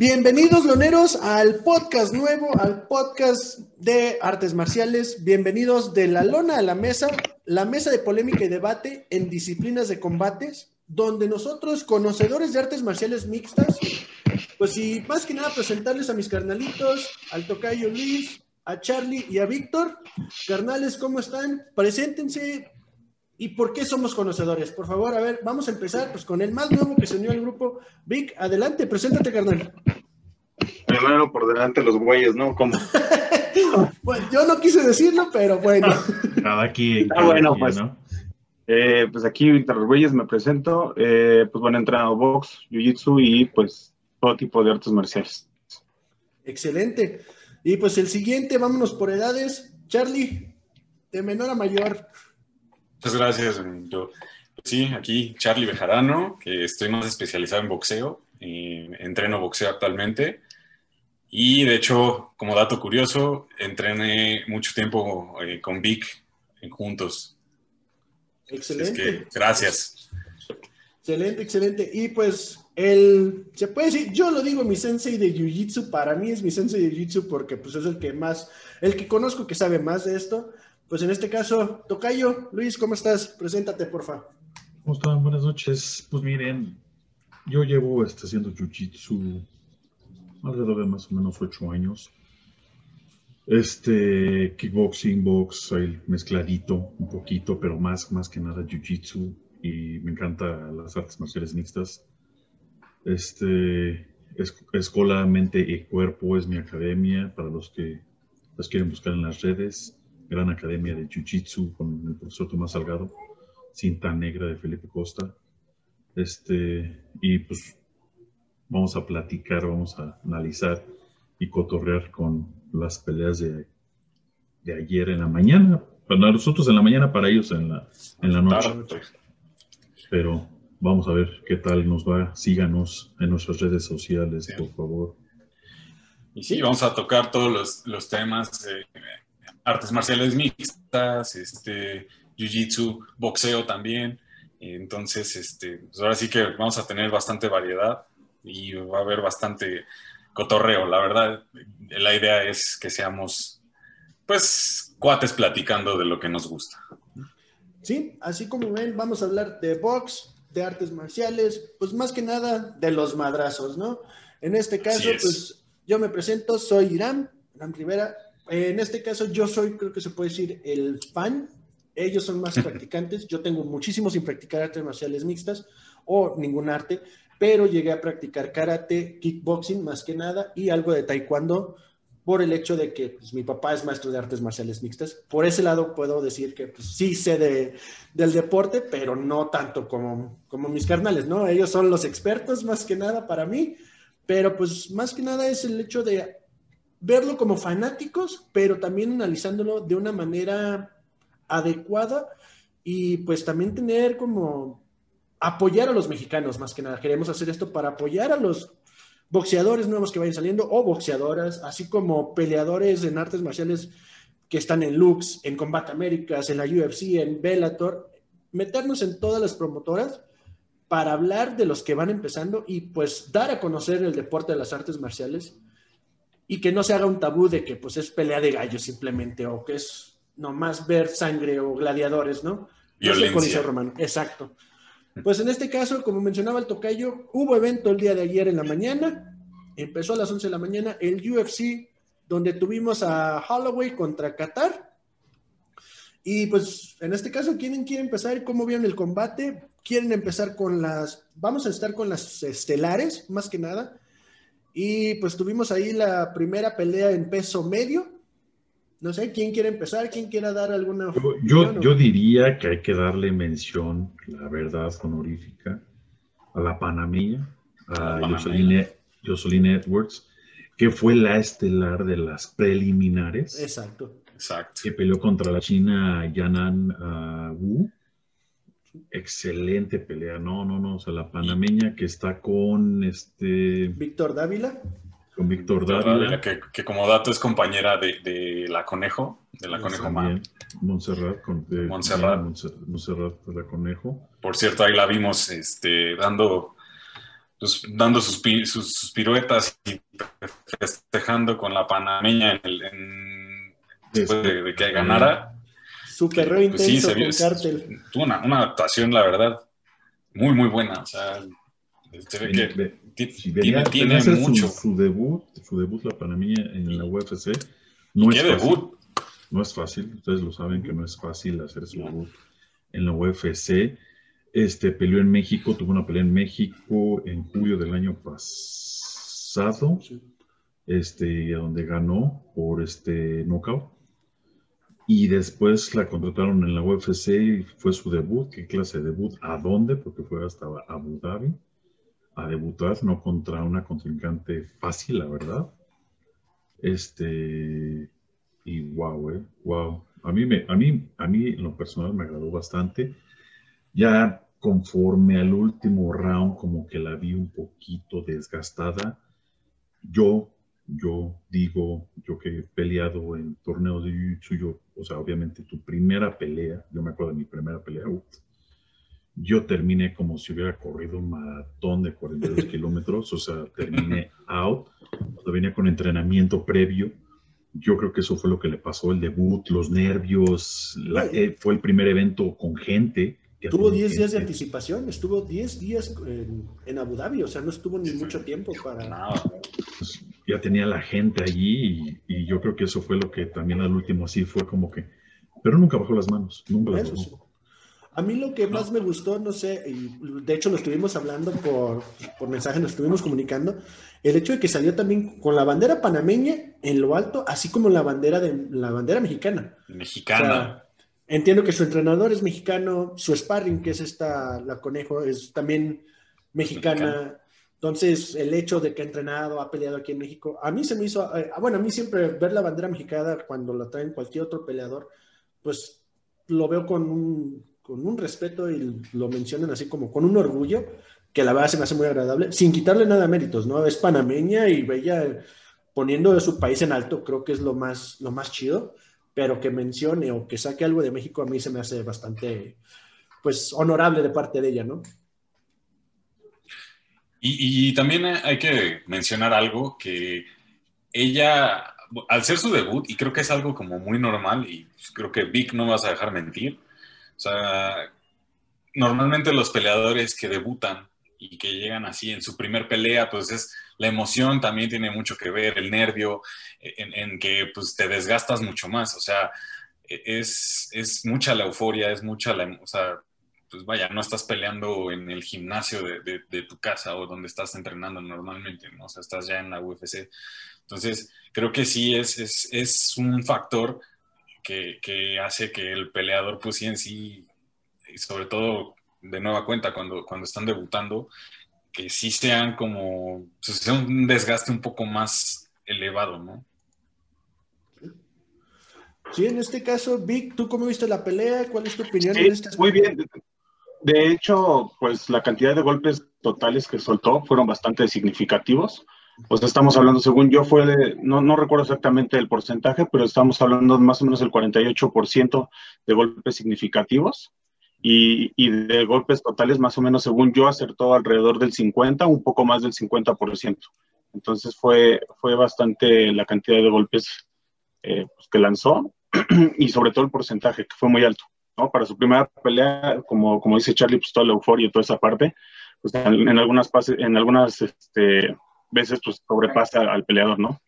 Bienvenidos, loneros, al podcast nuevo, al podcast de artes marciales. Bienvenidos de la lona a la mesa, la mesa de polémica y debate en disciplinas de combates, donde nosotros, conocedores de artes marciales mixtas, pues y más que nada presentarles a mis carnalitos, al tocayo Luis, a Charlie y a Víctor. Carnales, ¿cómo están? Preséntense, ¿Y por qué somos conocedores? Por favor, a ver, vamos a empezar pues con el más nuevo que se unió al grupo. Vic, adelante, preséntate, carnal. Primero por delante los güeyes, ¿no? ¿Cómo? pues yo no quise decirlo, pero bueno. Cada aquí. Ah, bueno, pues. Eh, pues aquí entre los güeyes me presento. Eh, pues bueno, he entrenado box, jiu-jitsu y pues todo tipo de artes marciales. Excelente. Y pues el siguiente, vámonos por edades. Charlie, de menor a mayor. Muchas gracias. Yo, sí, aquí Charlie Bejarano, que estoy más especializado en boxeo, y entreno boxeo actualmente. Y de hecho, como dato curioso, entrené mucho tiempo eh, con Vic juntos. Excelente. gracias. Excelente, excelente. Y pues, el, se puede decir, yo lo digo, mi sensei de Jiu-Jitsu, para mí es mi sensei de Jiu-Jitsu porque pues es el que más, el que conozco que sabe más de esto. Pues en este caso, Tocayo, Luis, ¿cómo estás? Preséntate, porfa. ¿Cómo están? Buenas noches. Pues miren, yo llevo este, haciendo jiu-jitsu alrededor de más o menos ocho años. Este, kickboxing, box, mezcladito un poquito, pero más, más que nada jiu-jitsu y me encanta las artes marciales mixtas. Este, es, Mente y Cuerpo es mi academia para los que las quieren buscar en las redes gran academia de Jiu-Jitsu con el profesor Tomás Salgado, cinta negra de Felipe Costa. Este, y pues vamos a platicar, vamos a analizar y cotorrear con las peleas de, de ayer en la mañana. Para nosotros en la mañana, para ellos en la, en la noche. Pero vamos a ver qué tal nos va. Síganos en nuestras redes sociales, por favor. Y sí, vamos a tocar todos los, los temas. Eh, artes marciales mixtas, este, jiu-jitsu, boxeo también. Entonces, este, pues ahora sí que vamos a tener bastante variedad y va a haber bastante cotorreo. La verdad, la idea es que seamos, pues, cuates platicando de lo que nos gusta. Sí, así como ven, vamos a hablar de box, de artes marciales, pues más que nada de los madrazos, ¿no? En este caso, pues yo me presento, soy Irán, Irán Rivera, en este caso, yo soy, creo que se puede decir, el fan. Ellos son más practicantes. Yo tengo muchísimo sin practicar artes marciales mixtas o ningún arte, pero llegué a practicar karate, kickboxing más que nada y algo de taekwondo por el hecho de que pues, mi papá es maestro de artes marciales mixtas. Por ese lado puedo decir que pues, sí sé de, del deporte, pero no tanto como, como mis carnales, ¿no? Ellos son los expertos más que nada para mí, pero pues más que nada es el hecho de verlo como fanáticos, pero también analizándolo de una manera adecuada y pues también tener como apoyar a los mexicanos más que nada. Queremos hacer esto para apoyar a los boxeadores nuevos que vayan saliendo o boxeadoras, así como peleadores en artes marciales que están en Lux, en Combat Américas, en la UFC, en Bellator, meternos en todas las promotoras para hablar de los que van empezando y pues dar a conocer el deporte de las artes marciales y que no se haga un tabú de que pues es pelea de gallos simplemente o que es nomás ver sangre o gladiadores, ¿no? Violencia. romano. Exacto. Pues en este caso, como mencionaba el tocayo, hubo evento el día de ayer en la mañana, empezó a las 11 de la mañana el UFC, donde tuvimos a Holloway contra Qatar. Y pues en este caso, ¿quién quiere empezar? ¿Cómo vieron el combate? ¿Quieren empezar con las, vamos a estar con las estelares, más que nada? Y pues tuvimos ahí la primera pelea en peso medio. No sé, ¿quién quiere empezar? ¿Quién quiera dar alguna... Yo, yo, diría que hay que darle mención, la verdad honorífica, a la panameña, a Jocelyn, Edwards, que fue la estelar de las preliminares. Exacto. Exacto. Que peleó contra la china Yanan uh, Wu Excelente pelea, no, no, no, o sea, la panameña que está con este... Víctor Dávila. Con Víctor Dávila. que, como dato es compañera de, la Conejo, de la Conejo Man. Montserrat, con, de, Montserrat. Montserrat de la Conejo. Por cierto, ahí la vimos este, dando pues, dando sus, sus, piruetas y festejando con la panameña en el, después de, que ganara. Super pues, intenso con Cartel. Tuvo una, una, actuación, la verdad, muy, muy buena. O sea, se ve que tiene, tiene mucho. Su, debut, su debut la panameña en la UFC. No es Fácil. No es fácil, ustedes lo saben que no es fácil hacer su debut en la UFC. Este peleó en México, tuvo una pelea en México en julio del año pasado, este, donde ganó por este knockout. Y después la contrataron en la UFC y fue su debut. ¿Qué clase de debut? ¿A dónde? Porque fue hasta Abu Dhabi a debutar, no contra una contrincante fácil, la verdad. Este, y wow, eh, wow. A mí, me, a, mí, a mí en lo personal me agradó bastante. Ya conforme al último round, como que la vi un poquito desgastada. Yo, yo digo, yo que he peleado en torneos de jiu o sea, obviamente tu primera pelea, yo me acuerdo de mi primera pelea, yo terminé como si hubiera corrido un maratón de 42 kilómetros, o sea, terminé out, venía con entrenamiento previo yo creo que eso fue lo que le pasó, el debut, los nervios, eh, fue el primer evento con gente. Tuvo 10 días de anticipación, estuvo 10 días en, Abu Dhabi, o sea, no estuvo ni mucho tiempo para... nada. Pues, ya tenía la gente allí y, yo creo que eso fue lo que también al último así fue como que... Pero nunca bajó las manos, nunca las bajó. A mí lo que más me gustó, no sé, y de hecho lo estuvimos hablando por, por mensaje, nos estuvimos comunicando, el hecho de que salió también con la bandera panameña en lo alto, así como la bandera de la bandera mexicana. Mexicana. entiendo que su entrenador es mexicano, su sparring, que es esta, la conejo, es también mexicana. Entonces, el hecho de que ha entrenado, ha peleado aquí en México, a mí se me hizo, eh, bueno, a mí siempre ver la bandera mexicana cuando la traen cualquier otro peleador, pues lo veo con un, con un respeto y lo mencionan así como con un orgullo, que la verdad se me hace muy agradable, sin quitarle nada de méritos, ¿no? Es panameña y bella poniendo de su país en alto, creo que es lo más, lo más chido, pero que mencione o que saque algo de México a mí se me hace bastante, pues, honorable de parte de ella, ¿no? Y, también hay que mencionar algo que ella, al ser su debut, y creo que es algo como muy normal, y creo que Vic no vas a dejar mentir, o sea, normalmente los peleadores que debutan y que llegan así en su primer pelea, pues es la emoción también tiene mucho que ver, el nervio, en, que pues te desgastas mucho más, o sea, es, es mucha la euforia, es mucha la, o pues vaya, no estás peleando en el gimnasio de, de, tu casa o donde estás entrenando normalmente, ¿no? O sea, estás ya en la UFC. Entonces, creo que sí es, es, es un factor que, hace que el peleador, pues sí en sí, y sobre todo de nueva cuenta cuando, cuando están debutando, que sí sean como, pues, sea un desgaste un poco más elevado, ¿no? Sí, en este caso, Vic, ¿tú cómo viste la pelea? ¿Cuál es tu opinión en este Muy bien. De hecho, pues la cantidad de golpes totales que soltó fueron bastante significativos pues estamos hablando, según yo, fue de, no, no recuerdo exactamente el porcentaje, pero estamos hablando más o menos del 48% de golpes significativos y, y, de golpes totales, más o menos, según yo, acertó alrededor del 50, un poco más del 50%. Entonces fue, fue bastante la cantidad de golpes eh, pues, que lanzó y sobre todo el porcentaje, que fue muy alto. ¿No? Para su primera pelea, como, como dice Charlie, pues toda la euforia y toda esa parte, pues en, en algunas, pases, en algunas este, veces pues sobrepasa al peleador, ¿no?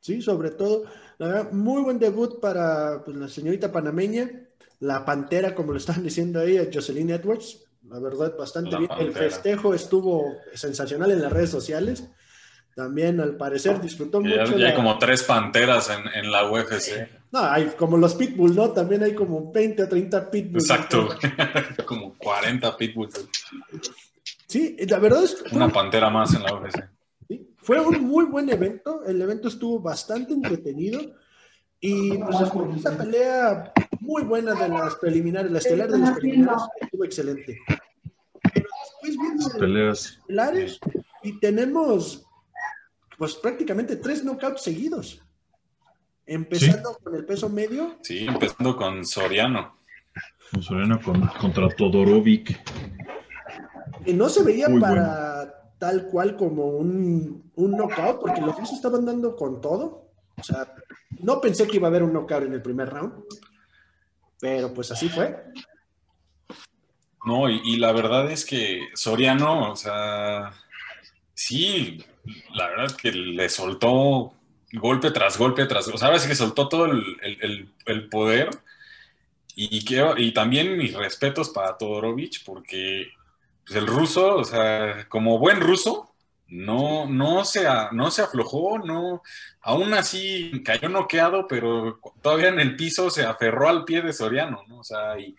Sí, sobre todo, la verdad, muy buen debut para pues, la señorita panameña, la pantera, como lo estaban diciendo ahí, Jocelyn Edwards, la verdad, bastante bien. El festejo estuvo sensacional en las redes sociales. También, al parecer, disfrutó mucho. Ya hay como tres panteras en, en, la UFC. No, hay como los pitbulls, ¿no? También hay como 20 o 30 pitbulls. Exacto, como 40 pitbulls. Sí, la verdad es Una pantera más en la UFC. Fue un muy buen evento. El evento estuvo bastante entretenido. Y pues esta pelea muy buena de las preliminares, la estelar de las preliminares, estuvo excelente. Pero después vienen peleas estelares y tenemos pues prácticamente tres knockouts seguidos. Empezando con el peso medio. Sí, empezando con Soriano. Con Soriano contra Todorovic. que no se veía para tal cual como un, un knockout, porque los dos estaban dando con todo. O sea, no pensé que iba a haber un knockout en el primer round, pero pues así fue. No, y, la verdad es que Soriano, o sea, sí, la verdad que le soltó golpe tras golpe tras, o sea, ahora sí que soltó todo el, poder. Y, que, y también mis respetos para Todorovic, porque pues, el ruso, o sea, como buen ruso, no, no, se, no se aflojó, no, aún así cayó noqueado, pero todavía en el piso se aferró al pie de Soriano, ¿no? O sea, y,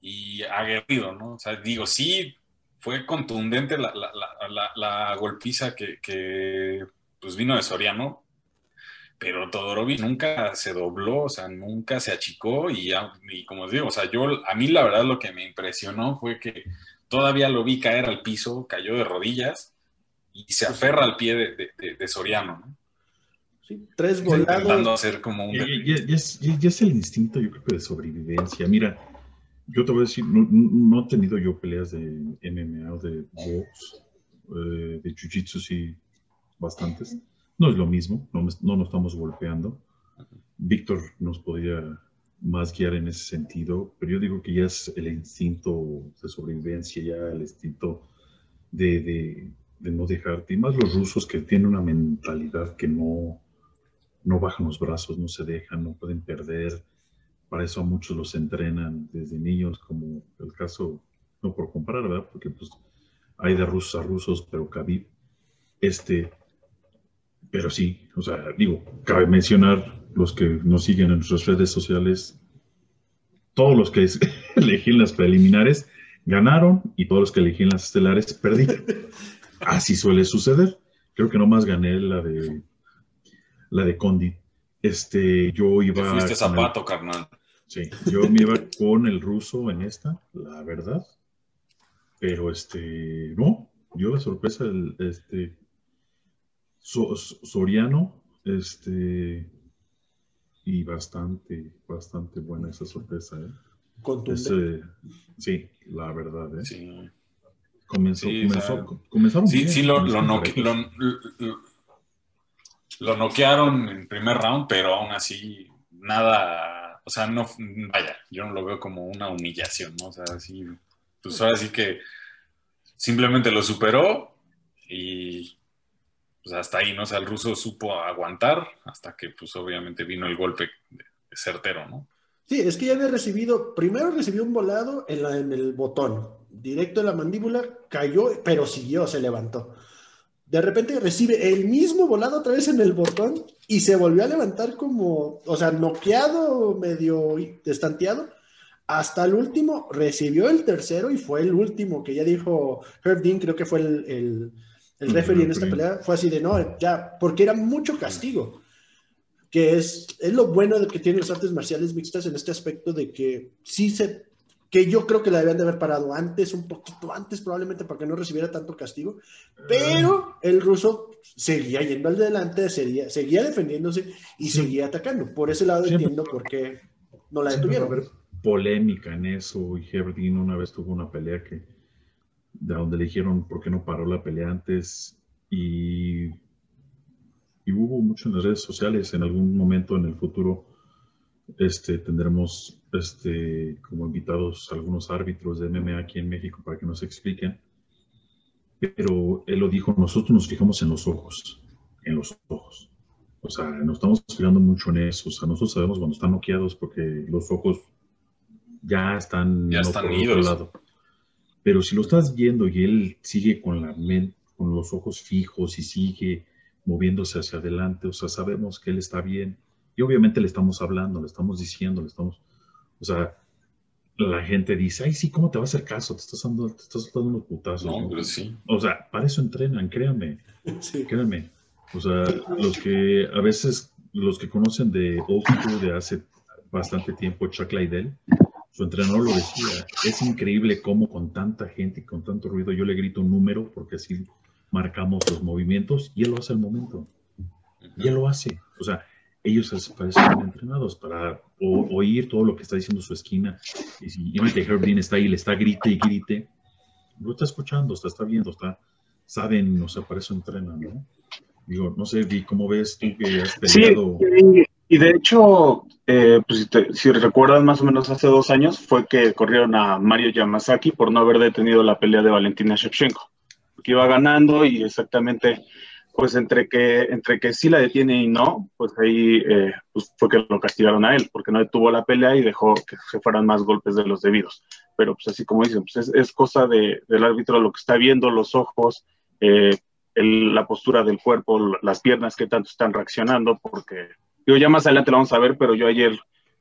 y aguerrido, ¿no? O sea, digo, sí, fue contundente la, golpiza que, pues vino de Soriano, pero Todorovic nunca se dobló, o sea, nunca se achicó y, y como os digo, o sea, yo, a mí la verdad lo que me impresionó fue que todavía lo vi caer al piso, cayó de rodillas y se aferra al pie de, Soriano, ¿no? Sí, tres volados. Intentando hacer como un... Ya, es, el instinto, yo creo que de sobrevivencia. Mira, yo te voy a decir, no, he tenido yo peleas de MMA o de box, eh, de jiu-jitsu, sí, bastantes. No es lo mismo, no, no nos estamos golpeando. Víctor nos podría más guiar en ese sentido, pero yo digo que ya es el instinto de sobrevivencia, ya el instinto de, de, de no dejarte. Y más los rusos que tienen una mentalidad que no, no bajan los brazos, no se dejan, no pueden perder para eso a muchos los entrenan desde niños, como el caso, no por comparar, ¿verdad? Porque pues hay de rusos a rusos, pero Khabib, este, pero sí, o sea, digo, cabe mencionar los que nos siguen en nuestras redes sociales, todos los que elegí las preliminares ganaron y todos los que elegí las estelares perdieron. Así suele suceder. Creo que nomás gané la de la de Condi. Este, yo iba. Te fuiste zapato, carnal. Sí, yo me iba con el ruso en esta, la verdad. Pero este, no, dio la sorpresa el este Soriano, este, y bastante, bastante buena esa sorpresa, ¿eh? sí, la verdad, ¿eh? Sí. Comenzó, comenzó, comenzaron sí, bien, sí, lo, lo, lo noquearon en primer round, pero aún así nada o sea, no, vaya, yo no lo veo como una humillación, ¿no? O sea, sí, pues ahora sí que simplemente lo superó y pues hasta ahí, ¿no? O sea, el ruso supo aguantar hasta que pues obviamente vino el golpe certero, ¿no? Sí, es que ya había recibido, primero recibió un volado en, el botón, directo en la mandíbula, cayó, pero siguió, se levantó. De repente recibe el mismo volado otra vez en el botón y se volvió a levantar como, o sea, noqueado, medio destanteado. Hasta el último recibió el tercero y fue el último que ya dijo Herb Dean, creo que fue el, el referee en esta pelea. Fue así de no, ya, porque era mucho castigo. Que es, es lo bueno de que tienen las artes marciales mixtas en este aspecto de que sí se que yo creo que la debían de haber parado antes, un poquito antes probablemente para que no recibiera tanto castigo, pero el ruso seguía yendo al delante, seguía, seguía defendiéndose y seguía atacando. Por ese lado entiendo por qué no la detuvieron. Haber polémica en eso y Heberdin una vez tuvo una pelea que de donde le dijeron por qué no paró la pelea antes y, y hubo mucho en las redes sociales en algún momento en el futuro este, tendremos este, como invitados algunos árbitros de MMA aquí en México para que nos expliquen. Pero él lo dijo, nosotros nos fijamos en los ojos, en los ojos. O sea, nos estamos fijando mucho en eso. O sea, nosotros sabemos cuando están noqueados porque los ojos ya están, ya están por lado. Pero si lo estás viendo y él sigue con la mente, con los ojos fijos y sigue moviéndose hacia adelante, o sea, sabemos que él está bien y obviamente le estamos hablando, le estamos diciendo, le estamos, o sea, la gente dice, ay, sí, ¿cómo te va a hacer caso? Te estás dando, te estás dando unos putazos. No, pero sí. O sea, para eso entrenan, créanme. Sí. Créanme. O sea, los que a veces, los que conocen de Old de hace bastante tiempo, Chuck Liddell, su entrenador lo decía, es increíble cómo con tanta gente y con tanto ruido yo le grito un número porque así marcamos los movimientos y él lo hace al momento. Y él lo hace. O sea, ellos parecen entrenados para oír todo lo que está diciendo su esquina. Y si Herb Dean está ahí, le está grite y grite, lo está escuchando, está, está viendo, está, saben, o sea, para eso entrenan, ¿no? Digo, no sé, Vi, ¿cómo ves tú que has peleado? Sí, y de hecho, eh, pues si, si, recuerdan más o menos hace dos años, fue que corrieron a Mario Yamazaki por no haber detenido la pelea de Valentina Shevchenko, porque iba ganando y exactamente, pues entre que, entre que sí la detiene y no, pues ahí eh, pues fue que lo castigaron a él, porque no detuvo la pelea y dejó que se fueran más golpes de los debidos. Pero pues así como dicen, pues es, es cosa de, del árbitro lo que está viendo, los ojos, eh, la postura del cuerpo, las piernas que tanto están reaccionando, porque yo ya más adelante lo vamos a ver, pero yo ayer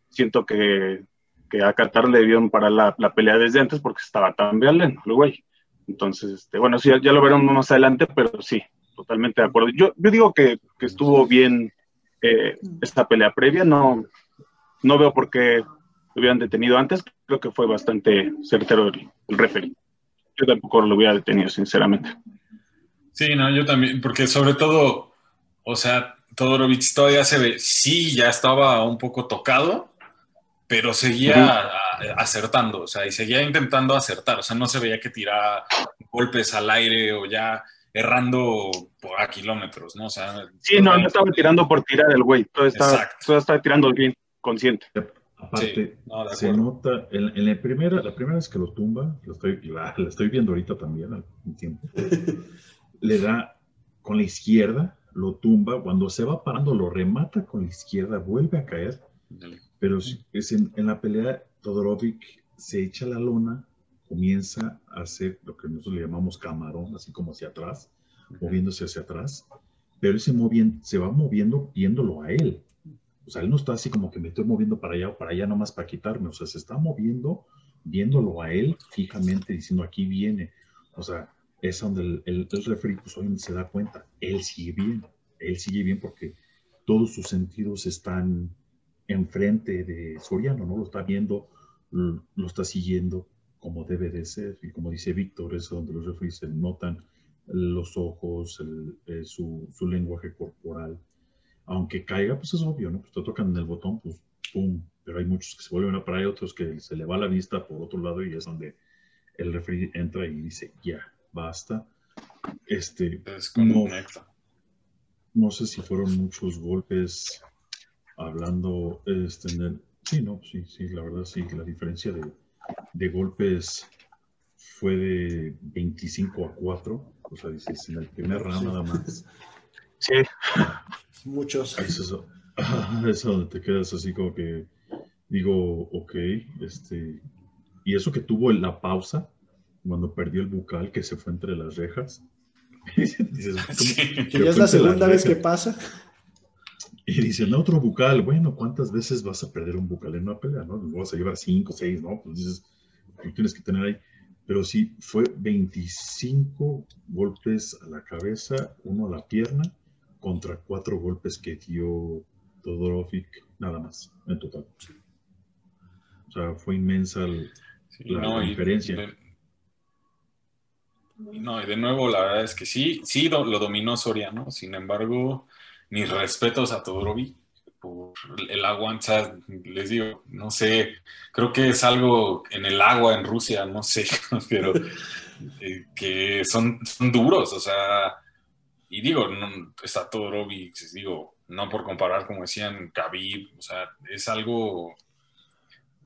siento que, que a Qatar le dieron para la, pelea desde antes porque estaba tan bien el güey. Entonces, este, bueno, sí, ya, lo veremos más adelante, pero sí, totalmente de acuerdo. Yo, yo digo que, que estuvo bien eh, esta pelea previa, no, no veo por qué lo hubieran detenido antes, creo que fue bastante certero el, el referee. Yo tampoco lo hubiera detenido, sinceramente. Sí, no, yo también, porque sobre todo, o sea, Todorovic todavía se ve, sí, ya estaba un poco tocado, pero seguía acertando, o sea, y seguía intentando acertar, o sea, no se veía que tiraba golpes al aire o ya errando por a kilómetros, ¿no? O sea, sí, no, no estaba tirando por tirar el güey, todo estaba, todo estaba tirando bien, consciente. Aparte, se nota, en, la, primera, la primera vez que lo tumba, lo estoy, la, estoy viendo ahorita también al tiempo, le da con la izquierda, lo tumba, cuando se va parando lo remata con la izquierda, vuelve a caer, pero es en, la pelea Todorovic se echa la lona, comienza a hacer lo que nosotros le llamamos camarón, así como hacia atrás, moviéndose hacia atrás, pero ese se va moviendo viéndolo a él. O sea, él no está así como que me estoy moviendo para allá o para allá nomás para quitarme, o sea, se está moviendo viéndolo a él fijamente, diciendo aquí viene. O sea, es donde el, el, referee pues, obviamente se da cuenta, él sigue bien, él sigue bien porque todos sus sentidos están enfrente de Soriano, ¿no? Lo está viendo, lo está siguiendo como debe de ser. Y como dice Víctor, es donde los referees se notan los ojos, eh, su, su, lenguaje corporal. Aunque caiga, pues es obvio, ¿no? Pues te tocan en el botón, pues pum. Pero hay muchos que se vuelven a parar y otros que se le va la vista por otro lado y es donde el referee entra y dice, ya, basta. Este, no, no, sé si fueron muchos golpes hablando, este, en el, sí, no, sí, sí, la verdad sí, la diferencia de, de golpes fue de 25 a 4, o sea, dices, en el primer round nada más. Sí. Muchos. Es eso, es donde te quedas así como que digo, ok, este, y eso que tuvo la pausa, cuando perdió el bucal que se fue entre las rejas. Dices, ya es la segunda vez que pasa. Y dice, no, otro bucal. Bueno, ¿cuántas veces vas a perder un bucal en una pelea? ¿no? Vas a llevar cinco, seis, ¿no? Pues dices, tienes que tener ahí. Pero sí, fue 25 golpes a la cabeza, uno a la pierna, contra cuatro golpes que dio Todorovic, nada más, en total. O sea, fue inmensa la, diferencia. No, y de nuevo, la verdad es que sí, sí lo, dominó Soriano, sin embargo, mis respetos a Todorovic por el aguanta, les digo, no sé, creo que es algo en el agua en Rusia, no sé, pero eh, que son, duros, o sea, y digo, no, está Todorovic, digo, no por comparar, como decían, Khabib, o sea, es algo,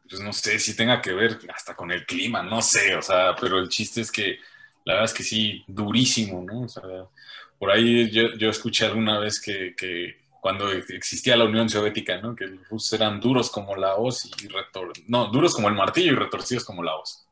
pues no sé si tenga que ver hasta con el clima, no sé, o sea, pero el chiste es que la verdad es que sí, durísimo, ¿no? O sea, por ahí yo, yo escuché alguna vez que, que, cuando existía la Unión Soviética, ¿no? Que los rusos eran duros como la hoz y retor no, duros como el martillo y retorcidos como la hoz.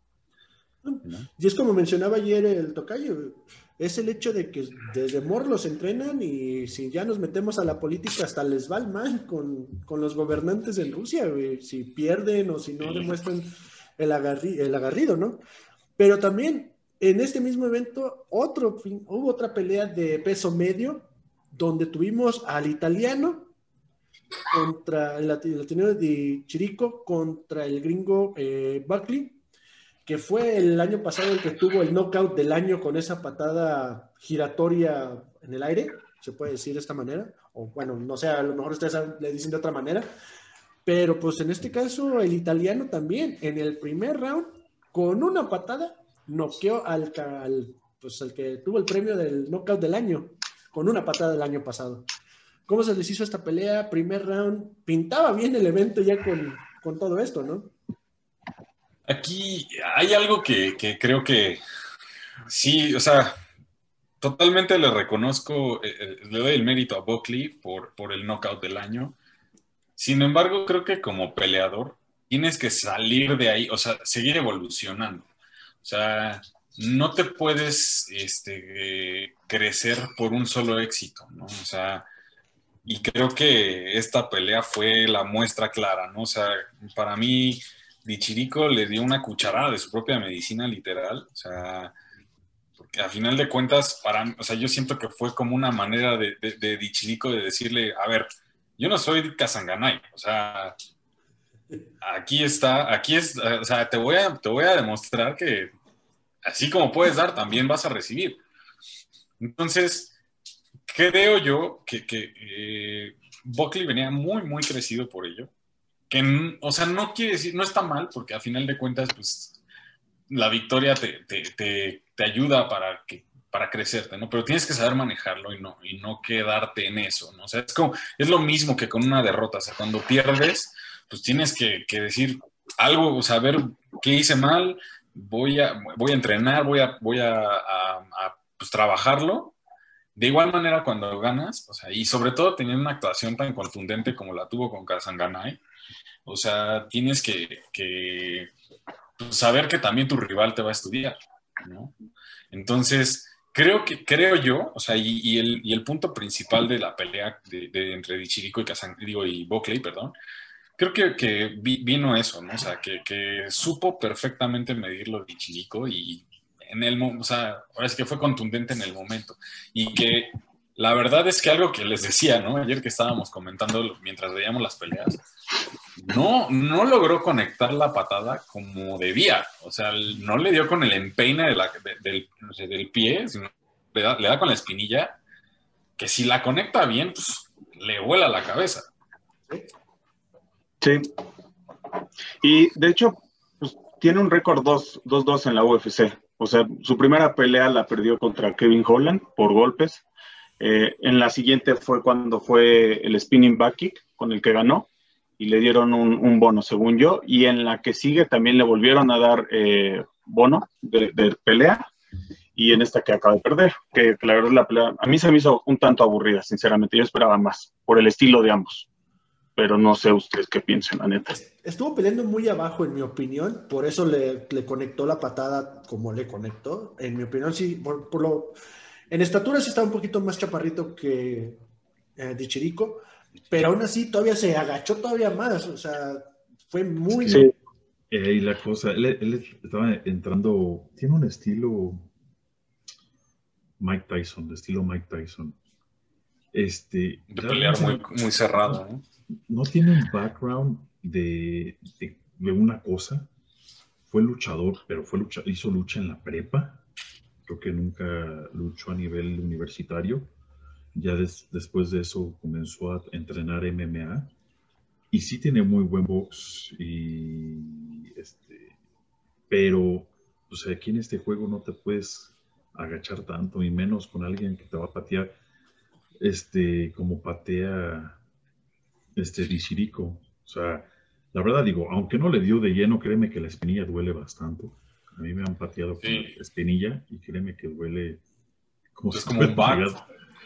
Y es como mencionaba ayer el tocayo, es el hecho de que desde morlos entrenan y si ya nos metemos a la política hasta les va mal con, con los gobernantes en Rusia, si pierden o si no demuestran el, el agarrido, ¿no? Pero también en este mismo evento, otro, hubo otra pelea de peso medio, donde tuvimos al italiano contra el latino de Chirico contra el gringo eh, Buckley, que fue el año pasado el que tuvo el knockout del año con esa patada giratoria en el aire, se puede decir de esta manera, o bueno, no sé, a lo mejor ustedes le dicen de otra manera, pero pues en este caso el italiano también, en el primer round, con una patada, noqueó al, pues, al que tuvo el premio del knockout del año con una patada del año pasado. ¿Cómo se les hizo esta pelea? Primer round, pintaba bien el evento ya con, con todo esto, ¿no? Aquí hay algo que, que, creo que sí, o sea, totalmente le reconozco, eh, eh, le doy el mérito a Buckley por, por el knockout del año. Sin embargo, creo que como peleador tienes que salir de ahí, o sea, seguir evolucionando. O sea, no te puedes este, crecer por un solo éxito, ¿no? O sea, y creo que esta pelea fue la muestra clara, ¿no? O sea, para mí, Dichirico le dio una cucharada de su propia medicina literal, o sea, porque a final de cuentas, para, o sea, yo siento que fue como una manera de, de, Dichirico de decirle, a ver, yo no soy Kazanganay, o sea, aquí está, aquí es, o sea, te voy a, te voy a demostrar que así como puedes dar, también vas a recibir. Entonces, creo yo que, que eh, Buckley venía muy, muy crecido por ello. Que, o sea, no quiere decir, no está mal, porque a final de cuentas, pues, la victoria te, te, te, ayuda para que para crecerte, ¿no? Pero tienes que saber manejarlo y no, y no quedarte en eso, ¿no? O sea, es como, es lo mismo que con una derrota, o sea, cuando pierdes, pues tienes que, decir algo, saber qué hice mal, voy a, voy a entrenar, voy a, voy a, pues, trabajarlo. De igual manera, cuando ganas, o sea, y sobre todo teniendo una actuación tan contundente como la tuvo con Kazanganay, o sea, tienes que, pues, saber que también tu rival te va a estudiar, ¿no? Entonces, creo que, creo yo, o sea, y, el, y el, punto principal de la pelea de, entre Dichirico y Kazan, digo, y Buckley, perdón, creo que, que, vino eso, ¿no? O sea, que, que supo perfectamente medirlo de Chilico y en el, o sea, ahora que fue contundente en el momento. Y que la verdad es que algo que les decía, ¿no? Ayer que estábamos comentando mientras veíamos las peleas, no, no logró conectar la patada como debía. O sea, no le dio con el empeine de la, del, del, pie, sino le da, le da con la espinilla, que si la conecta bien, pues le vuela la cabeza. Sí. Y de hecho, pues, tiene un récord 2-2 en la UFC. O sea, su primera pelea la perdió contra Kevin Holland por golpes. Eh, en la siguiente fue cuando fue el spinning back kick con el que ganó y le dieron un, bono, según yo. Y en la que sigue también le volvieron a dar eh, bono de, pelea. Y en esta que acaba de perder, que, que la verdad la pelea a mí se me hizo un tanto aburrida, sinceramente. Yo esperaba más por el estilo de ambos pero no sé ustedes qué piensan, la neta. Estuvo peleando muy abajo, en mi opinión, por eso le, le conectó la patada como le conectó. En mi opinión, sí, por, lo. En estatura sí estaba un poquito más chaparrito que eh, Dichirico, pero aún así todavía se agachó todavía más, o sea, fue muy. Sí. Eh, y la cosa, él, él, estaba entrando, tiene un estilo Mike Tyson, de estilo Mike Tyson. Este, de pelear muy, muy cerrado, ¿no? No tiene un background de, una cosa. Fue luchador, pero fue lucha, hizo lucha en la prepa. Creo que nunca luchó a nivel universitario. Ya después de eso comenzó a entrenar MMA. Y sí tiene muy buen box. Y este, pero, o sea, aquí en este juego no te puedes agachar tanto, y menos con alguien que te va a patear este, como patea este Dishiriko. O sea, la verdad digo, aunque no le dio de lleno, créeme que la espinilla duele bastante. A mí me han pateado con la espinilla y créeme que duele como es como un bat.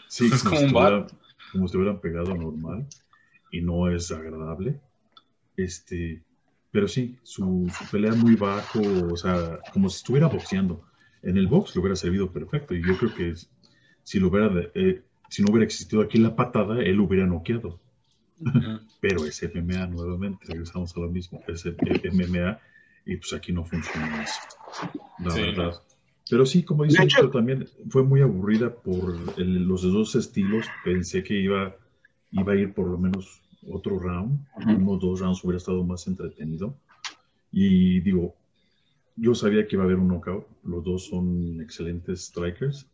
Sí, es como, un bat. Como si hubieran pegado normal y no es agradable. Este, pero sí, su, pelea muy bajo, o sea, como si estuviera boxeando. En el box le hubiera servido perfecto y yo creo que si, lo hubiera, eh, si no hubiera existido aquí la patada, él hubiera noqueado. Pero es MMA nuevamente, regresamos a lo mismo, es MMA y pues aquí no funciona eso, la verdad. Pero sí, como dice también fue muy aburrida por los dos estilos. Pensé que iba, iba a ir por lo menos otro round, unos dos rounds hubiera estado más entretenido. Y digo, yo sabía que iba a haber un knockout, los dos son excelentes strikers,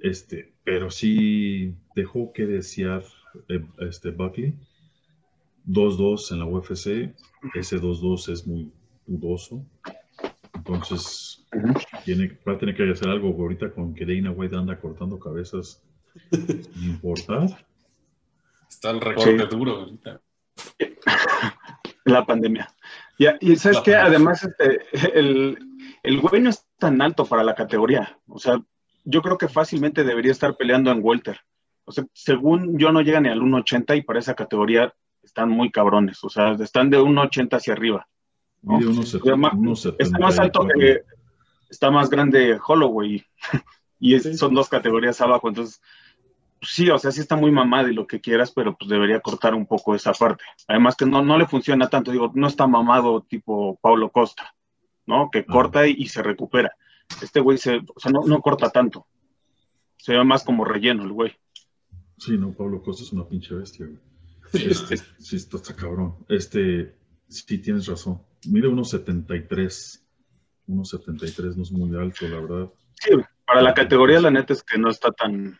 este, pero sí dejó que desear este Buckley. 2-2 en la UFC. Ese 2-2 es muy dudoso. Entonces, tiene, va a tener que hacer algo ahorita con que Dana White anda cortando cabezas sin importar. Está el recorte duro ahorita. La pandemia. y sabes que además este, el, el güey no es tan alto para la categoría. O sea, yo creo que fácilmente debería estar peleando en Welter. O sea, según yo no llega ni al 1.80 y para esa categoría están muy cabrones. O sea, están de 1.80 hacia arriba. está más alto que está más grande Holloway y son dos categorías abajo. Entonces, pues sí, o sea, sí está muy mamado y lo que quieras, pero pues debería cortar un poco esa parte. Además que no, no le funciona tanto, digo, no está mamado tipo Paulo Costa, ¿no? Que corta y, se recupera. Este güey se, o sea, no, no corta tanto. Se ve más como relleno el güey. Sí, no, Pablo Costa es una pinche bestia, güey. Este, sí, está, está, cabrón. Este, sí, tienes razón. Mide unos 73. Unos 73 no es muy alto, la verdad. Sí, para la categoría, la neta es que no está tan,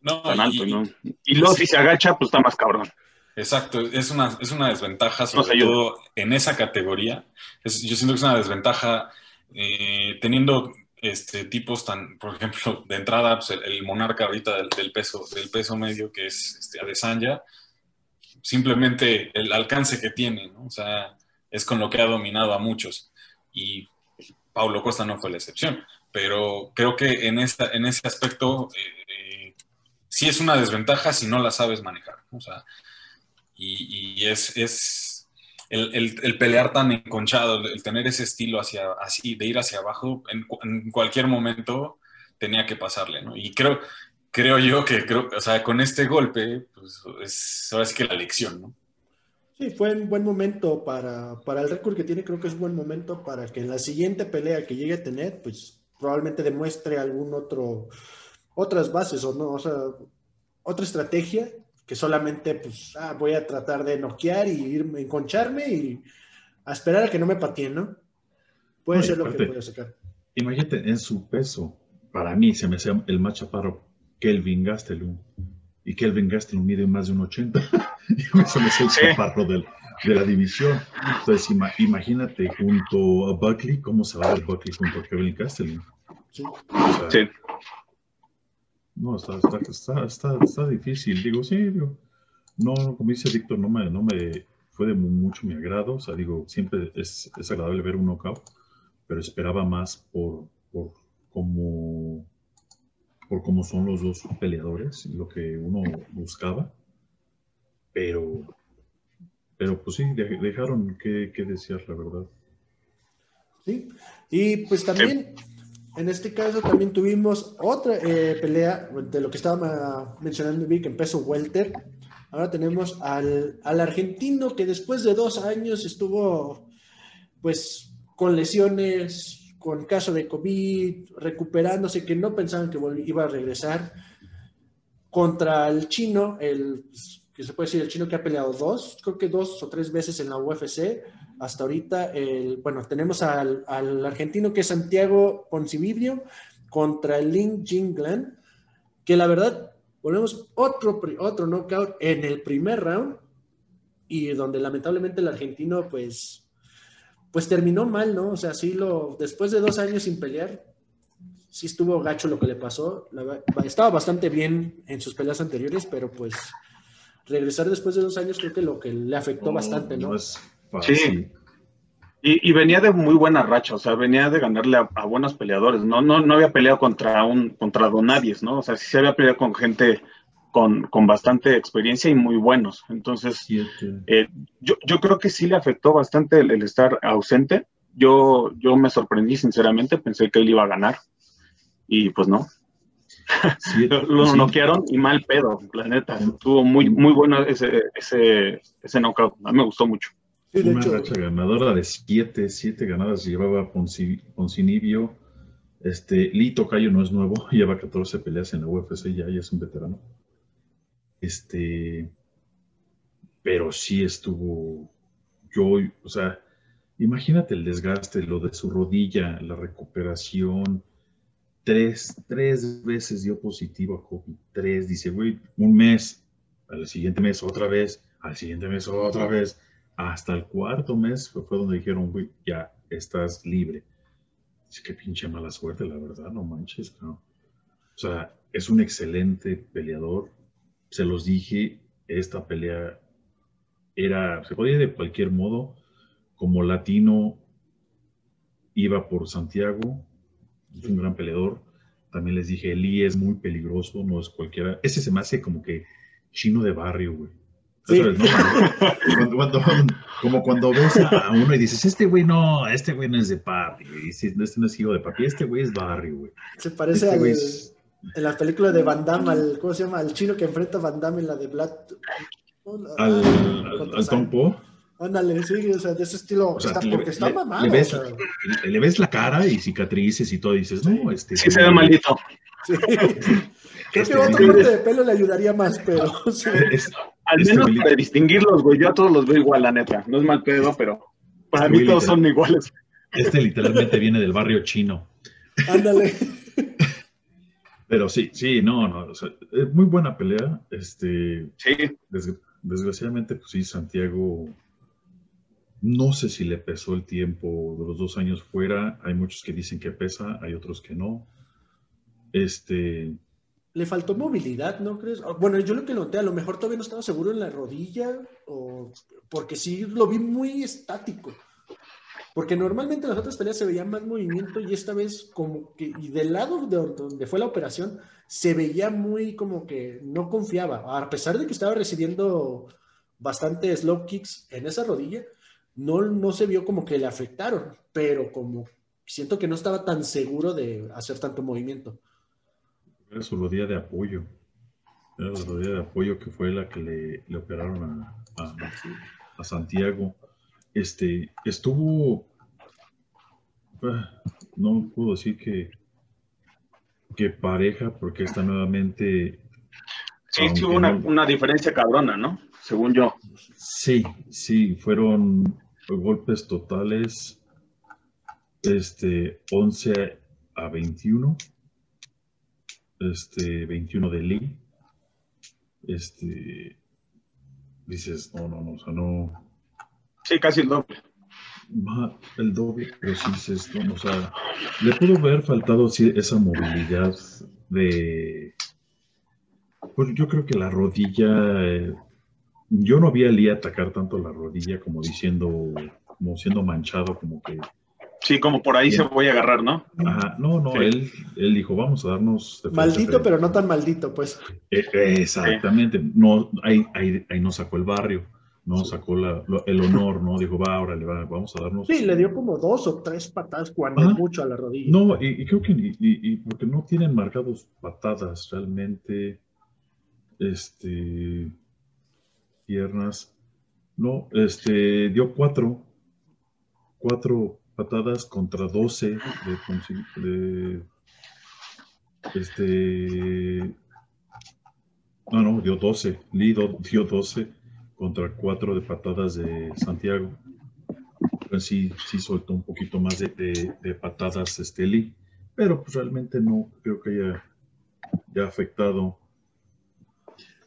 no, alto, y, ¿no? Y luego si se agacha, pues está más cabrón. Exacto, es una, es una desventaja, sobre todo en esa categoría. yo siento que es una desventaja eh, teniendo este, tipos tan, por ejemplo, de entrada, pues, el, monarca ahorita del, peso, del peso medio, que es este, Adesanya, simplemente el alcance que tiene, ¿no? O sea, es con lo que ha dominado a muchos. Y Paulo Costa no fue la excepción. Pero creo que en, esta, en ese aspecto eh, sí es una desventaja si no la sabes manejar. O sea, y, es el, pelear tan enconchado, el tener ese estilo hacia, así, de ir hacia abajo, en, cualquier momento tenía que pasarle, ¿no? Y creo, creo yo que, creo, o sea, con este golpe, pues es ahora sí que la lección, ¿no? Sí, fue un buen momento para, para el récord que tiene, creo que es un buen momento para que en la siguiente pelea que llegue a tener, pues probablemente demuestre algún otro, otras bases o no, o sea, otra estrategia que solamente pues ah, voy a tratar de noquear y irme, enconcharme y a esperar a que no me pateen, ¿no? Puede ser lo que voy a sacar. Imagínate, en su peso, para mí se me hace el más chaparro Kelvin Gastelum. Y Kelvin Gastelum mide más de un 80. y eso me hace el chaparro de la división. Entonces, imagínate junto a Buckley, ¿cómo se va a ver Buckley junto a Kelvin Gastelum? Sí. sí. No, está, está, está, está, difícil. Digo, sí, digo, no, como dice Víctor, no me, no me fue de mucho mi agrado. O sea, digo, siempre es, es agradable ver un knockout, pero esperaba más por, por cómo por cómo son los dos peleadores, lo que uno buscaba. Pero, pero pues sí, dejaron que, que desear, la verdad. Sí, y pues también en este caso también tuvimos otra eh, pelea de lo que estaba mencionando Vic en peso welter. Ahora tenemos al, argentino que después de dos años estuvo pues con lesiones, con caso de COVID, recuperándose, que no pensaban que iba a regresar, contra el chino, el que se puede decir el chino que ha peleado dos, creo que dos o tres veces en la UFC, hasta ahorita, el, bueno, tenemos al, argentino que es Santiago Poncibibio contra Lin Jinglan, que la verdad, volvemos otro, otro knockout en el primer round y donde lamentablemente el argentino pues, pues terminó mal, ¿no? O sea, sí lo, después de dos años sin pelear, sí estuvo gacho lo que le pasó. estaba bastante bien en sus peleas anteriores, pero pues regresar después de dos años creo que lo que le afectó bastante, ¿no? Sí. Y, venía de muy buena racha, o sea, venía de ganarle a, buenos peleadores. No, no, no había peleado contra un, contra Donadies, ¿no? O sea, sí se había peleado con gente con, con bastante experiencia y muy buenos. Entonces, eh, yo, yo creo que sí le afectó bastante el, estar ausente. Yo, yo me sorprendí, sinceramente, pensé que él iba a ganar. Y pues no. lo noquearon y mal pedo, la neta. Estuvo muy, muy bueno ese, ese, ese knockout. A mí me gustó mucho una racha ganadora de siete, siete ganadas llevaba Poncinibio. Este, Lito Cayo no es nuevo, lleva 14 peleas en la UFC, ya, ya es un veterano. Este, pero sí estuvo, yo, o sea, imagínate el desgaste, lo de su rodilla, la recuperación. Tres, tres veces dio positivo a COVID, tres, dice, güey, un mes, al siguiente mes otra vez, al siguiente mes otra vez hasta el cuarto mes fue, donde dijeron, güey, ya estás libre. Sí, qué pinche mala suerte, la verdad, no manches, no. O sea, es un excelente peleador. Se los dije, esta pelea era, se podía de cualquier modo, como latino iba por Santiago, es un gran peleador. También les dije, Eli es muy peligroso, no es cualquiera. Ese se me hace como que chino de barrio, güey. como cuando ves a uno y dices, este güey no, este güey no es de papi, este no es hijo de papi, este güey es barrio, güey. Se parece este al, en la película de Van Damme, al, ¿cómo se llama? Al chino que enfrenta a Van Damme en la de Black. Al, al, Tom Poe. Ándale, sí, o sea, de ese estilo, o sea, está, porque está mamado. Le ves, le ves, la cara y cicatrices y todo, y dices, no, este. Sí, se ve maldito. Sí. Creo que otro corte de pelo le ayudaría más, pero. al menos para distinguirlos, güey. Yo a todos los veo igual, la neta. No es mal pedo, pero para mí todos son iguales. Este literalmente viene del barrio chino. Ándale. Pero sí, sí, no, no. es muy buena pelea. Este, sí. desgraciadamente, pues sí, Santiago. No sé si le pesó el tiempo de los dos años fuera. Hay muchos que dicen que pesa, hay otros que no. Este, le faltó movilidad, ¿no crees? Bueno, yo lo que noté, a lo mejor todavía no estaba seguro en la rodilla, o porque sí lo vi muy estático. Porque normalmente en las otras peleas se veía más movimiento y esta vez como que, y del lado de donde fue la operación, se veía muy como que no confiaba. A pesar de que estaba recibiendo bastantes low kicks en esa rodilla, no, no se vio como que le afectaron, pero como siento que no estaba tan seguro de hacer tanto movimiento. Era su rodilla de apoyo. Era la rodilla de apoyo que fue la que le, operaron a, Santiago. Este, estuvo, ah, no puedo decir que, que pareja, porque está nuevamente... Sí, tuvo una, una diferencia cabrona, ¿no? Según yo. Sí, sí, fueron golpes totales, este, 11 a 21 este 21 de Lee, este, dices, no, no, no, o sea, no. Sí, casi el doble. el doble, pero sí dices, no, o sea, le pudo haber faltado esa movilidad de. Pues yo creo que la rodilla. Eh, yo no vi a Lee atacar tanto la rodilla como diciendo, como siendo manchado, como que Sí, como por ahí se voy a agarrar, ¿no? Ajá, no, no, él, él dijo, vamos a darnos... Maldito, pero no tan maldito, pues. Eh, exactamente, no, ahí, ahí, ahí no sacó el barrio, no sacó la, el honor, ¿no? Dijo, va, órale, va, vamos a darnos... Sí, le dio como dos o tres patadas cuando mucho a la rodilla. No, y, creo que, y, y, porque no tienen marcados patadas realmente, este, piernas, no, este, dio cuatro, cuatro patadas contra 12 de, este no, no, dio 12. Lido dio 12 contra 4 de patadas de Santiago. Pues sí, sí soltó un poquito más de, patadas este Lee, pero pues realmente no creo que haya, haya afectado.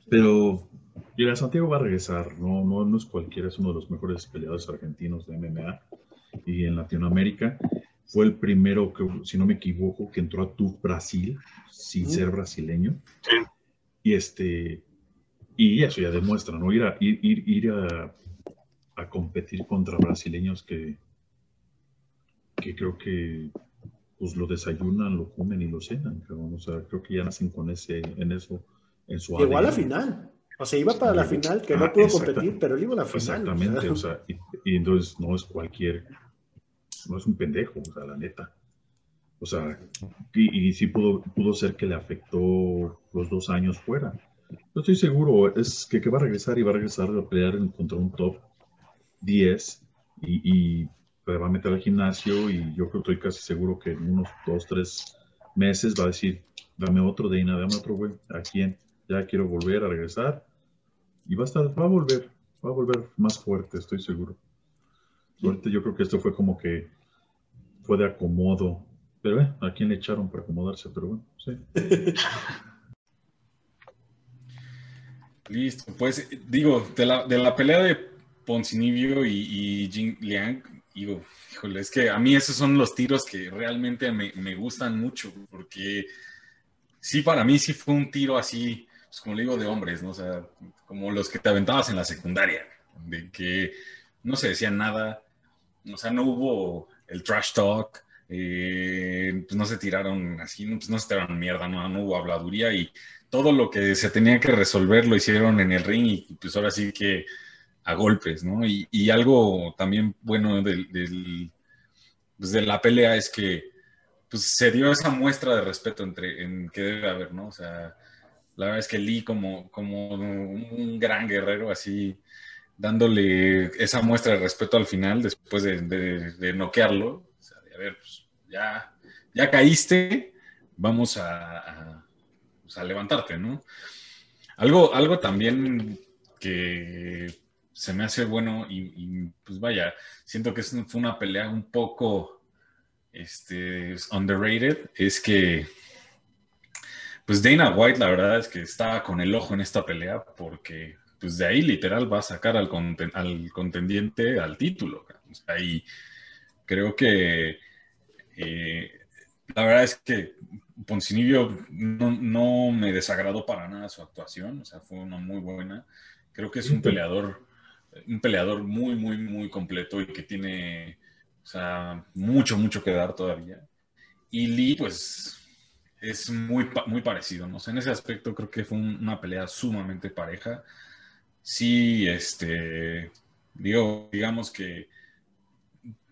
Pero mira, Santiago va a regresar, no, no, no es cualquiera, es uno de los mejores peleadores argentinos de MMA y en Latinoamérica. Fue el primero que, si no me equivoco, que entró a tu Brasil sin ser brasileño. Y este, y eso ya demuestra, ¿no? Ir a, ir, ir, a, a, competir contra brasileños que, que creo que pues lo desayunan, lo comen y lo cenan, O sea, creo que ya nacen con ese, en eso, en su Llegó a la final. O sea, iba para la final, que no ah, pudo competir, pero él iba a la final. Exactamente, o sea, y, entonces no es cualquier, no es un pendejo, o sea, la neta. O sea, y, sí pudo, pudo ser que le afectó los dos años fuera. Yo estoy seguro, es que, que va a regresar y va a regresar a pelear contra un top 10 y, y va a meter al gimnasio y yo creo que estoy casi seguro que en unos dos, tres meses va a decir, dame otro Deina, dame otro güey, ¿a quién? Ya quiero volver a regresar y va a estar, va a volver, va a volver más fuerte, estoy seguro. Fuerte, yo creo que esto fue como que fue de acomodo. Pero eh, a quién le echaron para acomodarse, pero bueno, sí. Listo, pues digo, de la, de la pelea de Poncinibio y, y Jin Liang, digo, híjole, es que a mí esos son los tiros que realmente me, me gustan mucho, porque sí, para mí sí fue un tiro así, pues como le digo, de hombres, ¿no? O sea, como los que te aventabas en la secundaria, de que no se decía nada, o sea, no hubo el trash talk, eh, pues no se tiraron así, pues no se tiraron mierda, no, no hubo habladuría y todo lo que se tenía que resolver lo hicieron en el ring y pues ahora sí que a golpes, ¿no? Y, algo también bueno del, pues de la pelea es que pues se dio esa muestra de respeto entre, en que debe haber, ¿no? O sea, la verdad es que Lee como, como un gran guerrero así dándole esa muestra de respeto al final después de, de, noquearlo. O sea, de, a ver, pues ya, ya caíste, vamos a, pues, a, levantarte, ¿no? Algo, algo también que se me hace bueno y, pues vaya, siento que fue una pelea un poco este, underrated, es que pues Dana White la verdad es que estaba con el ojo en esta pelea porque pues de ahí literal va a sacar al, al contendiente al título. y creo que eh, la verdad es que Poncinibio no, me desagradó para nada su actuación, o sea, fue una muy buena. Creo que es un peleador, un peleador muy, muy, muy completo y que tiene, o sea, mucho, mucho que dar todavía. Y Lee, pues, es muy, muy parecido, ¿no? en ese aspecto creo que fue una pelea sumamente pareja sí, este, digo, digamos que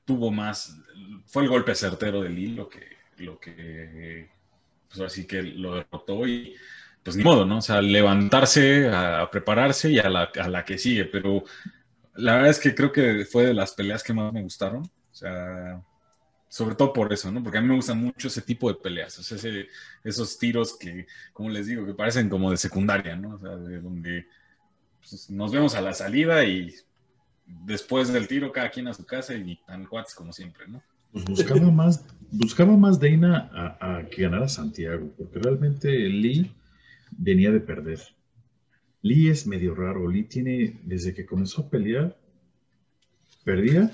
tuvo más, fue el golpe certero de Lee lo que, lo que, pues así que lo derrotó y pues ni modo, ¿no? O sea, levantarse, a, prepararse y a la, a la, que sigue, pero la verdad es que creo que fue de las peleas que más me gustaron, o sea, sobre todo por eso, ¿no? Porque a mí me gustan mucho ese tipo de peleas, o esos tiros que, como les digo, que parecen como de secundaria, ¿no? O sea, de donde pues, nos vemos a la salida y después del tiro cada quien a su casa y tan cuates como siempre, ¿no? Pues buscaba más, buscaba más Dana a, que ganara Santiago, porque realmente Lee venía de perder. Lee es medio raro. Lee tiene, desde que comenzó a pelear, perdía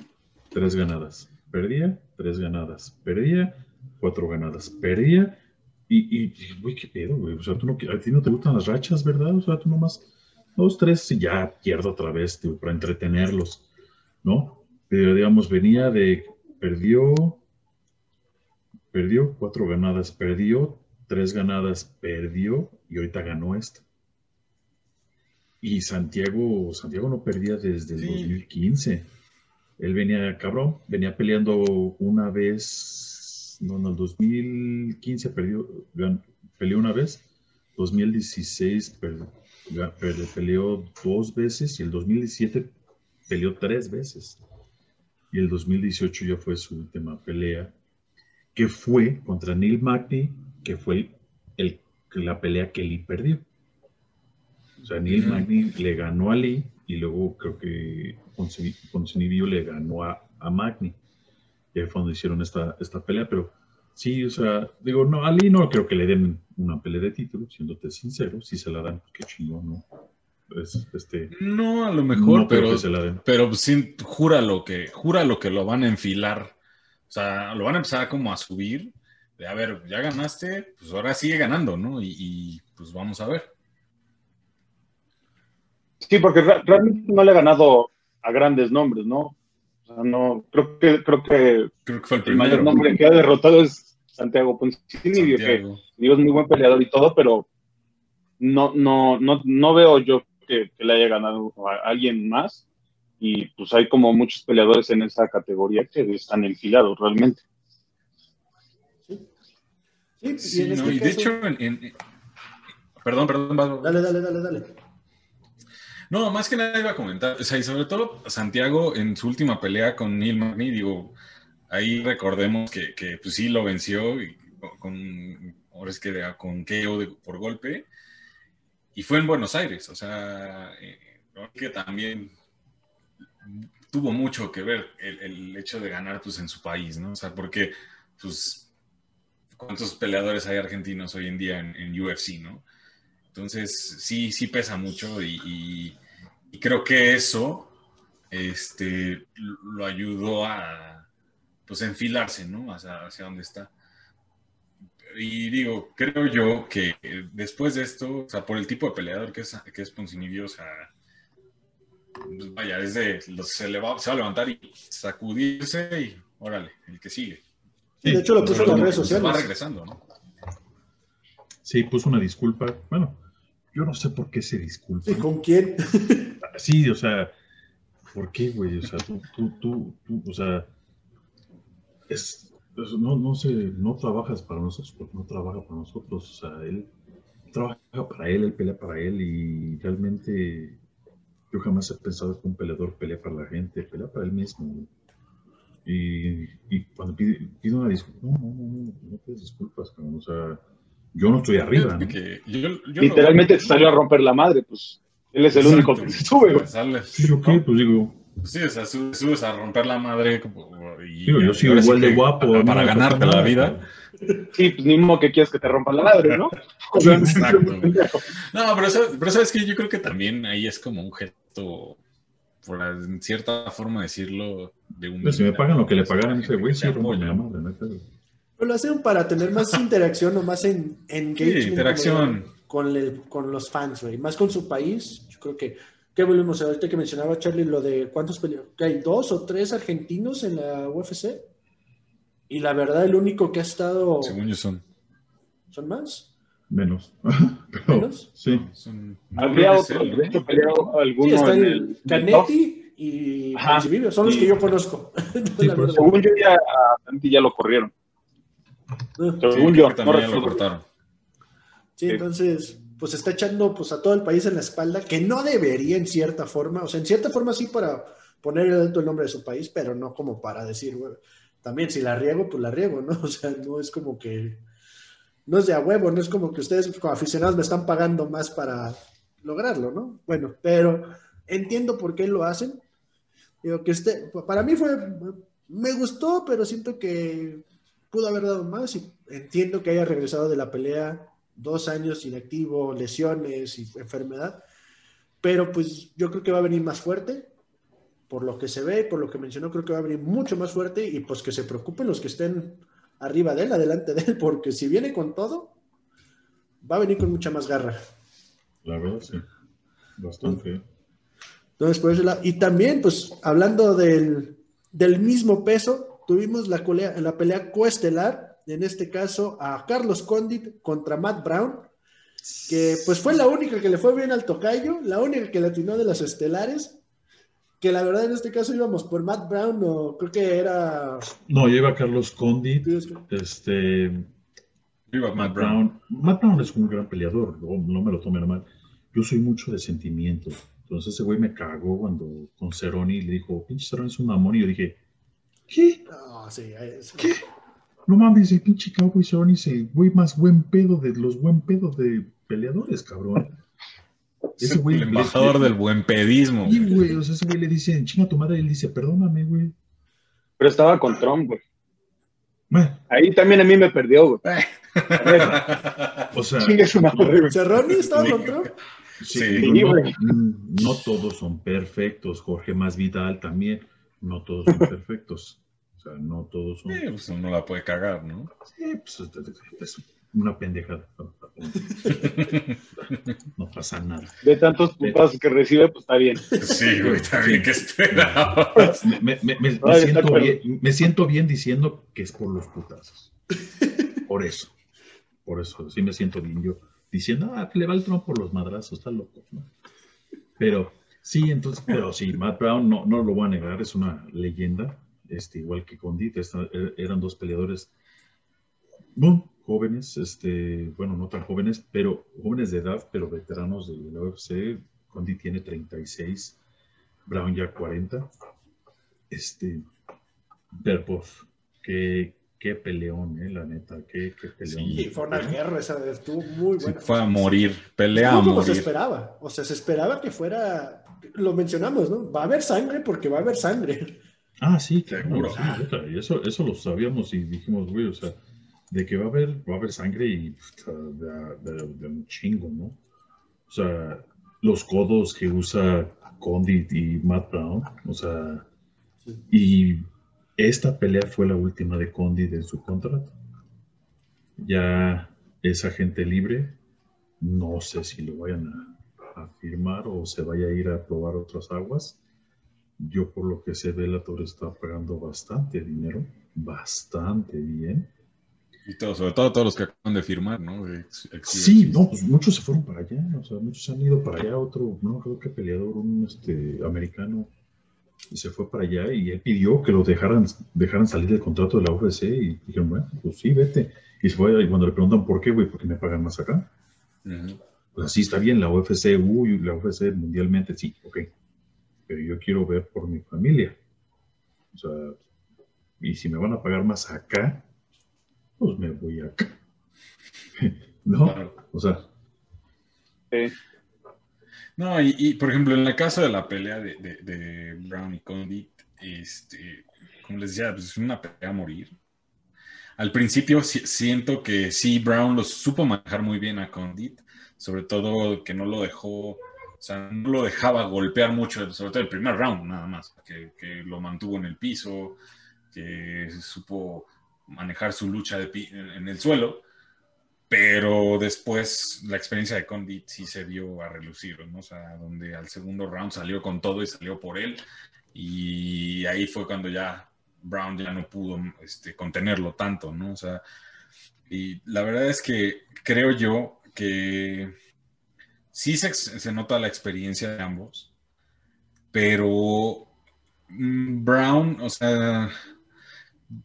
tres ganadas, perdía tres ganadas, perdía cuatro ganadas, perdía y, y, güey, qué pedo, güey. O sea, tú no, a ti no te gustan las rachas, ¿verdad? O sea, tú nomás dos, tres, y ya pierdo otra vez para entretenerlos, ¿no? Pero digamos, venía de, perdió, perdió cuatro ganadas, perdió tres ganadas, perdió y ahorita ganó esta. Y Santiago, Santiago no perdía desde el 2015. Él venía, cabrón, venía peleando una vez, no, no, el 2015 perdió, peleó una vez, 2016 perdió peleó dos veces y el 2017 peleó tres veces. Y el 2018 ya fue su última pelea, que fue contra Neil Magny, que fue el, la pelea que Lee perdió. O sea, Neil Magny le ganó a Lee y luego creo que Poncinibio le ganó a, a Magny. Y ahí fue donde hicieron esta, esta pelea, pero Sí, o sea, digo, no, a Lee no creo que le den una pelea de título, siéndote sincero, si se la dan, qué chingón, ¿no? este, no, a lo mejor, pero, pero sí, júralo que, júralo que lo van a enfilar, o sea, lo van a empezar como a subir, de a ver, ya ganaste, pues ahora sigue ganando, ¿no? Y, pues vamos a ver. Sí, porque realmente no le ha ganado a grandes nombres, ¿no? O sea, no, creo que, creo que, creo que fue el. El nombre que ha derrotado es Santiago Ponzini, que es muy buen peleador y todo, pero no, no, no, no veo yo que, le haya ganado a alguien más. Y pues hay como muchos peleadores en esa categoría que están enfilados realmente. Sí, sí, y, este de hecho, perdón, perdón, Dale, dale, dale, dale. No, más que nada iba a comentar, o sea, y sobre todo Santiago en su última pelea con Neil Magny, digo, ahí recordemos que, que pues sí lo venció y con, ahora es que con KO por golpe, y fue en Buenos Aires, o sea, eh, que también tuvo mucho que ver el, hecho de ganar pues en su país, ¿no? O sea, porque pues cuántos peleadores hay argentinos hoy en día en UFC, ¿no? Entonces, sí, sí pesa mucho y, creo que eso este, lo ayudó a, pues, enfilarse, ¿no? Hacia, hacia donde está. Y digo, creo yo que después de esto, o sea, por el tipo de peleador que es, que es Poncinibio, o sea, pues, vaya, es de, se, le va, se va a levantar y sacudirse y órale, el que sigue. Sí, de hecho lo puso en las redes sociales. Va regresando, ¿no? Sí, puso una disculpa. Bueno, yo no sé por qué se disculpa. ¿Y con quién? Sí, o sea, ¿por qué, güey? O sea, tú, tú, tú, tú o sea, es, no, no sé, no trabajas para nosotros porque no trabaja para nosotros. O sea, él trabaja para él, él pelea para él y realmente yo jamás he pensado que un peleador pelea para la gente, pelea para él mismo. Y, y cuando pide, pide, una disculpa, no, no, no, no, no pides disculpas, cabrón. O sea, yo no estoy arriba. ¿no? Que yo, yo Literalmente no... te salió a romper la madre, pues. Él es el Exacto. único que se sube, güey. Sí, pues digo. Sí, o sea, subes a romper la madre. Y, digo, yo sigo igual de guapo. Para, para ganarte la vida. Sí, pues ni modo que quieras que te rompa la madre, ¿no? Exacto. no, pero, pero sabes que yo creo que también ahí es como un gesto, por en cierta forma decirlo, de un. Pero si me pagan lo que le pagaran a ese güey, sí, rompo la madre, ¿no? Lo hacen para tener más interacción o más en, engagement. Sí, interacción. Con, el, con los fans, güey. Más con su país. Yo creo que. ¿Qué volvemos a ahorita que mencionaba Charlie lo de cuántos peleadores? Que hay dos o tres argentinos en la UFC. Y la verdad, el único que ha estado. Según yo son. ¿Son más? Menos. Pero, ¿Menos? Sí. Son... Habría otro, peleado alguno. Sí, está en el Canetti y Ponzinibbio. Son los que yo conozco. Sí, según yo, ya a ya lo corrieron. Según Sí, yo, no lo cortaron. Sí, entonces, pues está echando pues a todo el país en la espalda, que no debería en cierta forma, o sea, en cierta forma sí para poner el alto el nombre de su país, pero no como para decir, güey, también si la riego, pues la riego, ¿no? O sea, no es como que, no es de a huevo, no es como que ustedes como aficionados me están pagando más para lograrlo, ¿no? Bueno, pero entiendo por qué lo hacen. Digo que este, para mí fue, me gustó, pero siento que pudo haber dado más y entiendo que haya regresado de la pelea dos años inactivo, lesiones y enfermedad, pero pues yo creo que va a venir más fuerte, por lo que se ve, por lo que mencionó, creo que va a venir mucho más fuerte y pues que se preocupen los que estén arriba de él, adelante de él, porque si viene con todo, va a venir con mucha más garra. La verdad, sí. Bastante. Entonces, la... Y también, pues, hablando del, del mismo peso, tuvimos la, colea, la pelea coestelar, en este caso a Carlos Condit contra Matt Brown, que pues fue la única que le fue bien al tocayo, la única que le atinó de las estelares, que la verdad en este caso íbamos por Matt Brown, o creo que era... No, lleva Carlos Condit, este... Viva Matt Brown. Matt Brown es un gran peleador, no, no me lo tomen mal. Yo soy mucho de sentimiento. Entonces ese güey me cagó cuando con Cerrone le dijo, pinche Cerrone es un mamón. Y yo dije, ¿qué? No, sí, es... ¿Qué? No mames, el pinche Cowboy Cerrone es el güey más buen pedo de los buen pedos de peleadores, cabrón. Ese güey. El embajador del buen pedismo. Sí, güey, o sea, ese güey le dice, chinga tu madre, y él dice, perdóname, güey. Pero estaba con Trump, güey. Bueno, Ahí también a mí me perdió, güey. o sea, Chingue su madre, güey. ¿Cerrone estaba con Trump? sí, Sí, no, güey. no todos son perfectos. Jorge Más Vidal también, no todos son perfectos. O sea, no todos son. Sí, pues uno la puede cagar, ¿no? Sí, pues es- una pendejada. No pasa nada. De tantos putazos que recibe, pues está bien. Sí, güey, también que esperabas. Me, me- me- está siento bien, me siento bien diciendo que es por los putazos. Por eso. Por eso, sí me siento bien yo. Diciendo, ah, que le va el tronco por los madrazos, está loco. ¿no? Pero sí, entonces, pero sí, Matt Brown, no, no lo voy a negar, es una leyenda. Este, igual que Condit, esta- er- eran dos peleadores bueno, jóvenes, este, bueno, no tan jóvenes, pero jóvenes de edad, pero veteranos de la UFC. Condit tiene 36, Brown ya 40. Este, pero pues, qué, qué peleón, eh, la neta, qué, qué peleón. Sí, fue una guerra esa, estuvo muy Sí, buena. fue a morir, pelea a No como se morir. esperaba. O sea, se esperaba que fuera, lo mencionamos, ¿no? Va a haber sangre porque va a haber sangre. Ah, sí, claro, sí, eso, eso lo sabíamos y dijimos, güey, o sea, de que va a haber, va a haber sangre y puta, de, de- de un chingo, ¿no? O sea, los codos que usa Condit y Matt Brown. O sea, y esta pelea fue la última de Condit en su contrato. Ya es agente libre. No sé si lo vayan a, a firmar o se vaya a ir a probar otras aguas. Yo por lo que sé, Bellator está pagando bastante dinero, bastante bien. Y todo, sobre todo todos los que acaban de firmar, ¿no? sí, no, pues muchos se fueron para allá, o sea, muchos han ido para allá, otro, no creo que peleador, un este, americano, se fue para allá y él pidió que lo dejaran, dejaran salir del contrato de la UFC y dijeron, bueno, pues sí, vete. Y se fue, y cuando le preguntan por qué, güey, porque me pagan más acá. Pues así está bien, la UFC, uy, la UFC mundialmente, sí, ok. Pero yo quiero ver por mi familia. O sea, y si me van a pagar más acá, pues me voy acá. ¿No? O sea. No, y, por ejemplo, en el caso de la pelea de, Brown y Condit, este, como les decía, pues, es una pelea a morir. Al principio siento que sí, Brown lo supo manejar muy bien a Condit, sobre todo que no lo dejó, o sea, no lo dejaba golpear mucho, sobre todo el primer round nada más, que, que lo mantuvo en el piso, que supo manejar su lucha de en el suelo, pero después la experiencia de Condit sí se vio a relucir, ¿no? O sea, donde al segundo round salió con todo y salió por él, y ahí fue cuando ya Brown ya no pudo este, contenerlo tanto, ¿no? O sea, y la verdad es que creo yo que sí se, se nota la experiencia de ambos, pero mm, Brown, o sea,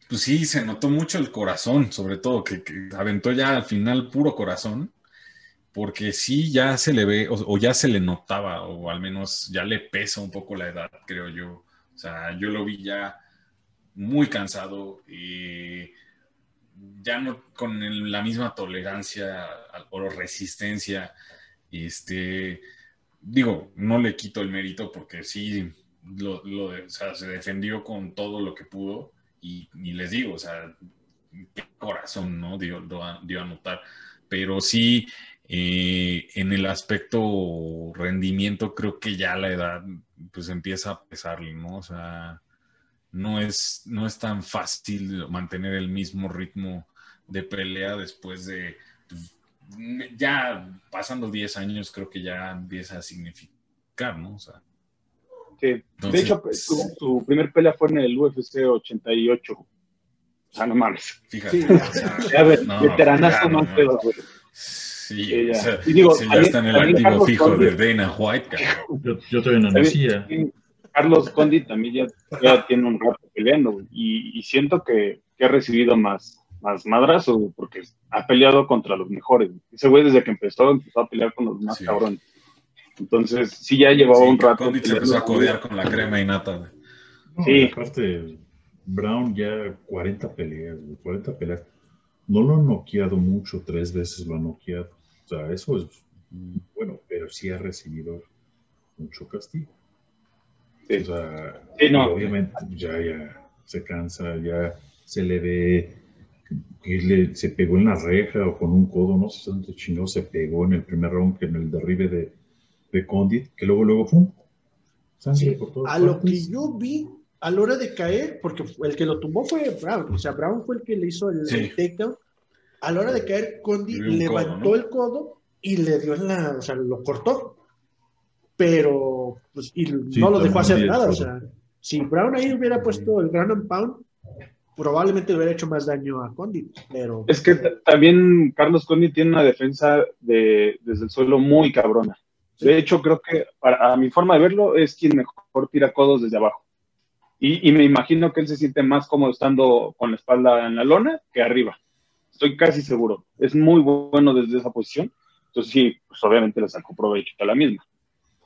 pues sí, se notó mucho el corazón, sobre todo, que, aventó ya al final puro corazón, porque sí ya se le ve, o, ya se le notaba, o al menos ya le pesa un poco la edad, creo yo. O sea, yo lo vi ya muy cansado y ya no con la misma tolerancia o resistencia. Este, digo, no le quito el mérito porque sí, lo, se defendió con todo lo que pudo y, les digo, o sea, qué corazón, ¿no? Dio, dio a notar. Pero sí, eh, en el aspecto rendimiento, creo que ya la edad, pues empieza a pesarle, ¿no? O sea, no es, no es tan fácil mantener el mismo ritmo de pelea después de, pues, ya pasando 10 años, creo que ya empieza a significar, ¿no? O sea, de hecho, su, primer pelea fue en el UFC 88. O sea, no mames. Fíjate. Sí, a ver, no, veteranazo más pedo, güey. Sí, o sea, y digo, sí, ya está en el activo fijo de Dana White. Yo, yo todavía no nacía. Carlos Condi también ya, tiene un rato peleando y, y, siento que, que, ha recibido más, más madrazo porque ha peleado contra los mejores. Ese güey desde que empezó empezó a pelear con los más cabrones. Entonces, sí, ya llevaba un rato. se empezó a codear con la crema y nata. sí. Aparte, Brown ya 40 peleas, 40 peleas. No lo han noqueado mucho, tres veces lo han noqueado. O sea, eso es bueno, pero sí ha recibido mucho castigo. Sí. O sea, obviamente ya, ya se cansa, ya se le ve que se pegó en la reja o con un codo, no sé dónde chingado se pegó en el primer round, que en el derribe de, de Condit, que luego, luego, fue Sangre por A lo que yo vi a la hora de caer, porque el que lo tumbó fue Brown, o sea, Brown fue el que le hizo el, takedown. A la hora de caer, Condit levantó el codo y le dio en la, o sea, lo cortó. Pero, pues, y no lo dejó hacer nada, o sea, si Brown ahí hubiera puesto el ground and pound, probablemente le hubiera hecho más daño a Condit, pero... Es que también Carlos Condit tiene una defensa de, desde el suelo muy cabrona. De hecho, creo que para, a mi forma de verlo es quien mejor tira codos desde abajo. Y, me imagino que él se siente más cómodo estando con la espalda en la lona que arriba. Estoy casi seguro. Es muy bueno desde esa posición. Entonces sí, pues obviamente le sacó provecho a la misma.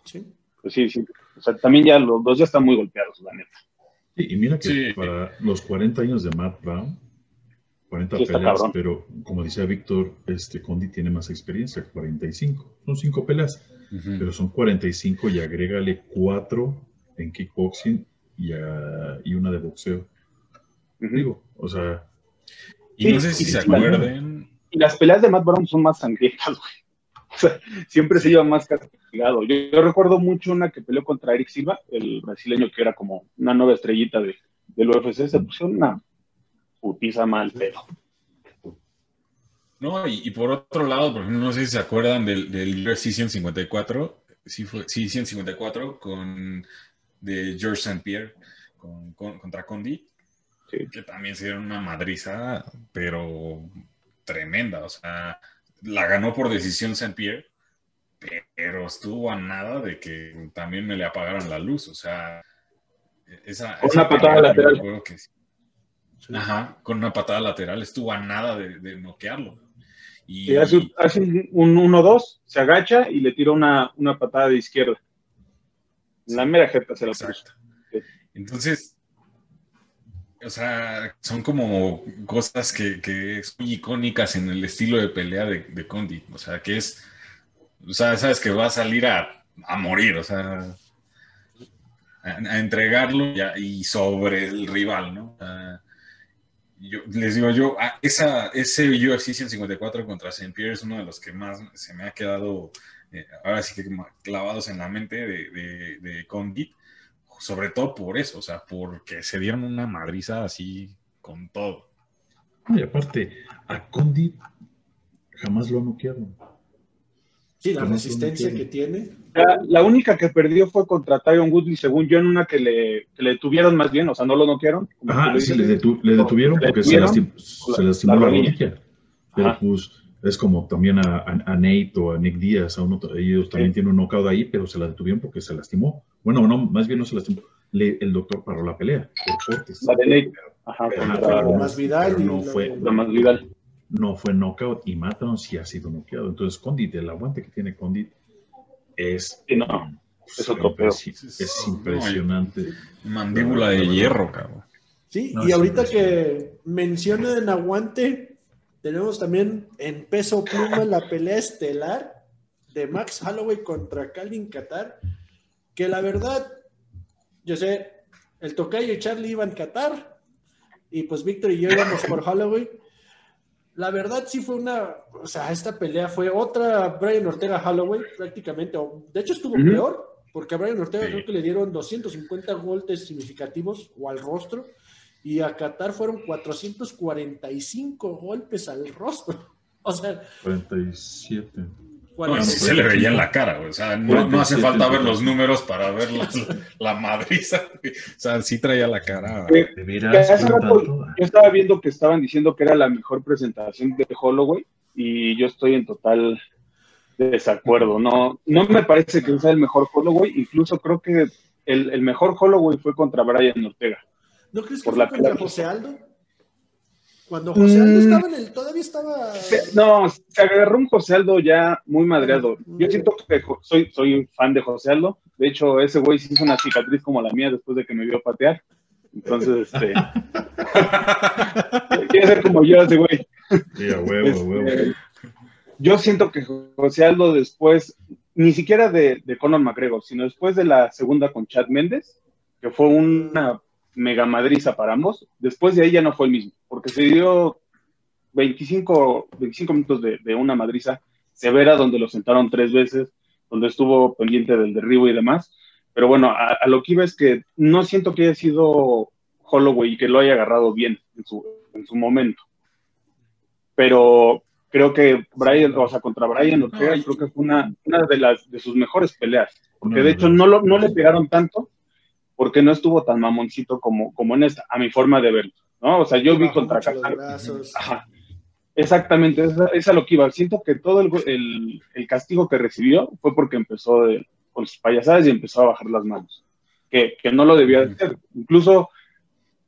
Sí. Pues sí, sí. O sea, también ya los dos ya están muy golpeados, la neta. Sí, y mira que para los 40 años de Matt Brown, 40 peleas, pero como decía Víctor, este Condi tiene más experiencia, 45. Son 5 peleas pero son 45 y agrégale 4 en kickboxing y, y una de boxeo. Digo, o sea. Y no sé si se acuerden. Y las peleas de Matt Brown son más sangrientas, güey. Siempre se lleva más castigado. Yo, recuerdo mucho una que peleó contra Eric Silva, el brasileño que era como una nueva estrellita de, del UFC, se puso una putiza mal pero No, y, por otro lado, por ejemplo, no sé si se acuerdan del, del UFC 154, sí, fue, sí, 154 con de George St. Pierre con, contra Condi, que también se dieron una madriza, pero tremenda, o sea, la ganó por decisión St. Pierre, pero estuvo a nada de que también me le apagaran la luz, o sea, esa, con una patada lateral. Ajá, con una patada lateral estuvo a nada de, noquearlo. Y, hace, un 1-2, se agacha y le tira una, una patada de izquierda. La mera jeta se la puso. Entonces, o sea, son como cosas que, que son icónicas en el estilo de pelea de, de Condi. O sea, que es, o sea, sabes que va a salir a, a morir, o sea, a, entregarlo y, sobre el rival, ¿no? yo, les digo yo, esa, ese UFC 154 contra Saint Pierre es uno de los que más se me ha quedado, eh, ahora sí que clavados en la mente de, de, de Condit sobre todo por eso, o sea, porque se dieron una madriza así con todo. Y aparte, a Condit jamás lo noquearon. Sí, la resistencia que tiene. La, única que perdió fue contra Tyron Woodley, según yo, en una que le, que le tuvieron más bien, o sea, no lo noquearon. Ajá, sí, le, detuvieron porque se, lastimó, se lastimó la, rodilla. Pero pues es como también a, a, Nate o a Nick Díaz, a uno, ellos también tienen un knockout ahí, pero se la detuvieron porque se lastimó. Bueno, no, más bien no se lastimó. Le, el doctor paró la pelea por cortes. La de. Ajá, pero, más Vidal. No, fue, la más Vidal. No fue knockout y Matron sí ha sido knockout. Entonces, Condit, el aguante que tiene Condit es. no, es otro Es, impresionante. Mandíbula de hierro, cabrón. Sí, y ahorita que mencionan aguante, tenemos también en peso pluma la pelea estelar de Max Holloway contra Calvin Qatar, que la verdad, yo sé, el tocayo y Charlie iban a Qatar, y pues Víctor y yo íbamos por Holloway. La verdad sí fue una, o sea, esta pelea fue otra Brian Ortega Holloway prácticamente, de hecho estuvo peor, porque a Brian Ortega creo que le dieron 250 golpes significativos o al rostro, y a Qatar fueron 445 golpes al rostro. O sea, 47. Bueno, se le veía en la cara, o sea, no, hace falta ver los números para ver la, la madriza, o sea, sí traía la cara. Eh, yo estaba viendo que estaban diciendo que era la mejor presentación de Holloway y yo estoy en total desacuerdo, no, no me parece que sea el mejor Holloway, incluso creo que el, el mejor Holloway fue contra Brian Ortega. ¿No crees que fue contra José Aldo? Cuando José Aldo mm. estaba en el, todavía estaba. No, se agarró un José Aldo ya muy madreado. Yo siento que soy, soy fan de José Aldo. De hecho, ese güey se hizo una cicatriz como la mía después de que me vio patear. Entonces, este. quiere ser como yo, ese güey. Sí, a huevo, este, huevo. Yo siento que José Aldo después, ni siquiera de, de Conor McGregor, sino después de la segunda con Chad Méndez, que fue una mega madriza para ambos. Después de ahí ya no fue el mismo, porque se dio 25, 25 minutos de, una madriza severa donde lo sentaron tres veces, donde estuvo pendiente del derribo y demás. Pero bueno, a, lo que iba es que no siento que haya sido Holloway y que lo haya agarrado bien en su, en su momento. Pero creo que Brian, o sea, contra Brian Ortega, creo que fue una, una de, las, de sus mejores peleas. Porque de hecho no, lo, no le pegaron tanto, porque no estuvo tan mamoncito como, como en esta, a mi forma de verlo, ¿no? O sea, yo vi contra Qatar. Ajá. Exactamente, esa es a lo que iba. Siento que todo el, el, castigo que recibió fue porque empezó con sus payasadas y empezó a bajar las manos, que, que no lo debía hacer. Incluso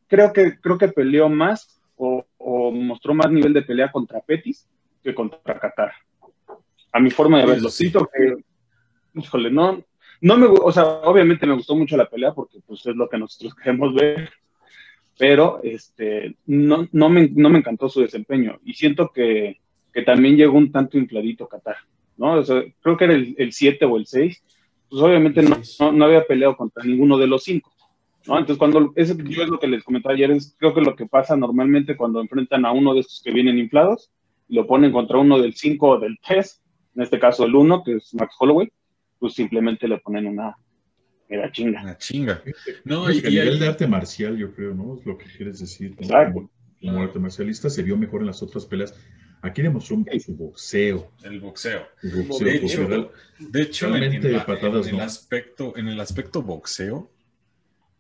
creo que, creo que peleó más o, o, mostró más nivel de pelea contra Petis que contra Qatar. A mi forma de verlo. Siento que, híjole, no, no me, o sea, obviamente me gustó mucho la pelea porque pues es lo que nosotros queremos ver, pero este, no, no, me, no me encantó su desempeño y siento que, que también llegó un tanto infladito Qatar, ¿no? O sea, creo que era el 7 o el 6, pues obviamente no, no, había peleado contra ninguno de los cinco. ¿no? Entonces, cuando, eso yo es lo que les comentaba ayer, es creo que lo que pasa normalmente cuando enfrentan a uno de estos que vienen inflados, lo ponen contra uno del 5 o del 3, en este caso el uno, que es Max Holloway, pues simplemente le ponen una mega chinga. Una chinga. No, y, a nivel de arte marcial, yo creo, ¿no? Es lo que quieres decir. Exacto. Como, arte marcialista se vio mejor en las otras peleas. Aquí demostró su boxeo. El boxeo. de hecho, de hecho en, el aspecto, en el aspecto boxeo,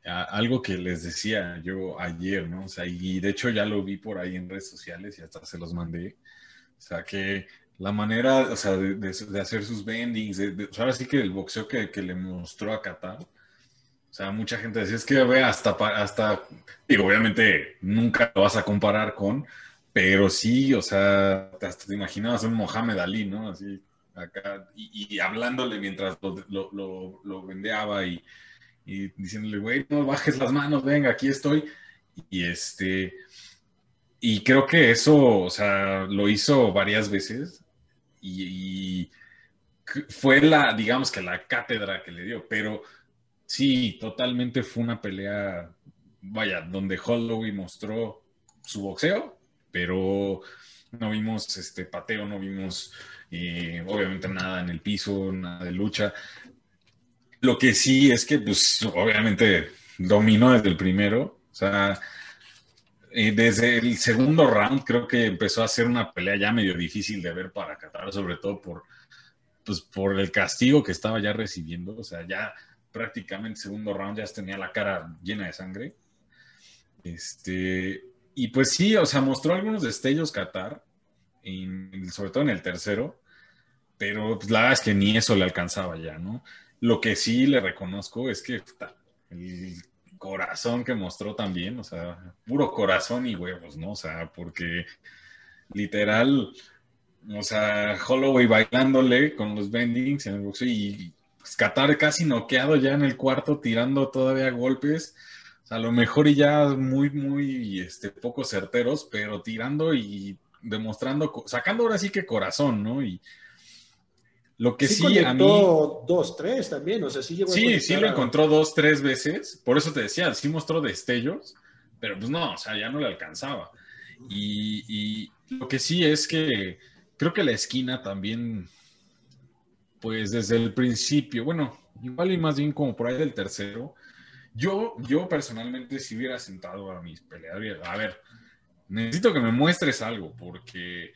algo que les decía yo ayer, ¿no? O sea, y de hecho ya lo vi por ahí en redes sociales y hasta se los mandé. O sea, que la manera, o sea, de, hacer sus bendings, o sea, ahora sí que el boxeo que, le mostró a Qatar, o sea, mucha gente decía, es que ve hasta, hasta, digo, obviamente nunca lo vas a comparar con, pero sí, o sea, hasta te imaginabas un Mohamed Ali, ¿no? Así, acá, y, hablándole mientras lo, lo, lo vendeaba y y diciéndole, güey, no bajes las manos, venga, aquí estoy. Y este, y creo que eso, o sea, lo hizo varias veces y, fue la, digamos que la cátedra que le dio, pero sí, totalmente fue una pelea, vaya, donde Holloway mostró su boxeo, pero no vimos este pateo, no vimos eh, obviamente nada en el piso, nada de lucha. Lo que sí es que, pues, obviamente dominó desde el primero. O sea, desde el segundo round creo que empezó a ser una pelea ya medio difícil de ver para Qatar, sobre todo por, pues, por el castigo que estaba ya recibiendo. O sea, ya prácticamente segundo round ya tenía la cara llena de sangre. Este, y pues sí, o sea, mostró algunos destellos Qatar, sobre todo en el tercero, pero pues, la verdad es que ni eso le alcanzaba ya, ¿no? Lo que sí le reconozco es que el corazón que mostró también, o sea, puro corazón y huevos, ¿no? O sea, porque literal, o sea, Holloway bailándole con los bendings en el boxeo y pues, Qatar casi noqueado ya en el cuarto, tirando todavía golpes. A lo mejor y ya muy, muy este, poco certeros, pero tirando y demostrando, sacando ahora sí que corazón, ¿no? Y, lo que sí, a mí. dos, tres también, o sea, sí llegó Sí, sí lo encontró dos, tres veces. Por eso te decía, sí mostró destellos, pero pues no, o sea, ya no le alcanzaba. Y, lo que sí es que creo que la esquina también, pues desde el principio, bueno, igual y más bien como por ahí del tercero, yo, yo personalmente si hubiera sentado a mis peleadores, a ver, necesito que me muestres algo, porque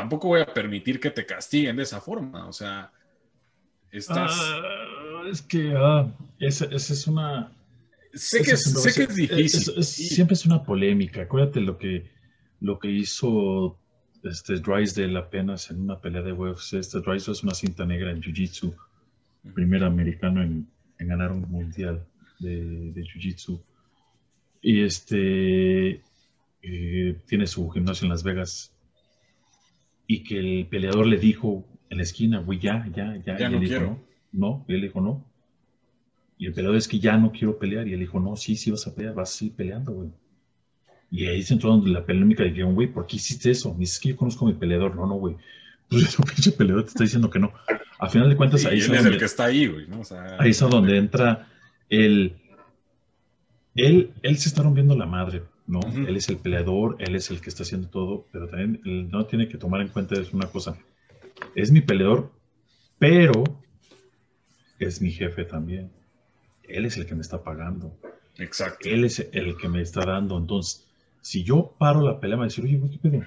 tampoco voy a permitir que te castiguen de esa forma. O sea, estás. Ah, es que ah, esa, es una. Sé, que es, sé que es difícil. siempre es una polémica. Acuérdate lo que, lo que hizo este Drysdale apenas en una pelea de UFC. Este Drysdale es una cinta negra en Jiu-Jitsu. Primer americano en, ganar un mundial de, de Jiu-Jitsu. Y este. Eh, tiene su gimnasio en Las Vegas y que el peleador le dijo en la esquina, güey, ya, ya, ya. Ya no quiero. no. y él dijo, no. Y el peleador es que ya no quiero pelear. Y él dijo, no, sí, sí vas a pelear, vas a seguir peleando, güey. Y ahí se entró la polémica de güey, ¿por qué hiciste eso? Me dices que yo conozco a mi peleador. No, no, güey. Pues el pinche peleador te está diciendo que no. A final de cuentas, ahí es donde, el que está ahí, güey. ¿no? ahí es donde entra el... Él, él se está rompiendo la madre ¿no? Él es el peleador, él es el que está haciendo todo, pero también no tiene que tomar en cuenta es una cosa. Es mi peleador, pero es mi jefe también. Él es el que me está pagando. Exacto. Él es el que me está dando. Entonces, si yo paro la pelea, me decir, oye, ¿qué pedo?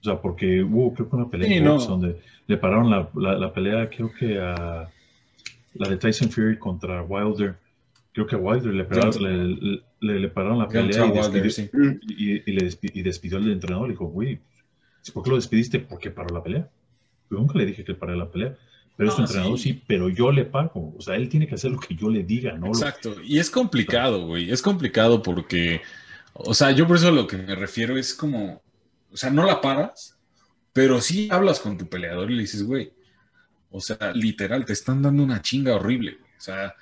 O sea, porque hubo, creo que una pelea donde le pararon la, la, pelea, creo que a la de Tyson Fury contra Wilder. Creo que a Wilder le pararon, le, pararon la pelea y despidió, despidió, al entrenador. Le dijo, güey, ¿por qué lo despidiste? Porque paró la pelea. Yo nunca le dije que paré la pelea. Pero es su entrenador, sí. pero yo le pago. O sea, él tiene que hacer lo que yo le diga, ¿no? Exacto. Y es complicado, güey. Es complicado porque, o sea, yo por eso lo que me refiero es como, o sea, no la paras, pero sí hablas con tu peleador y le dices, güey, o sea, literal, te están dando una chinga horrible. O sea,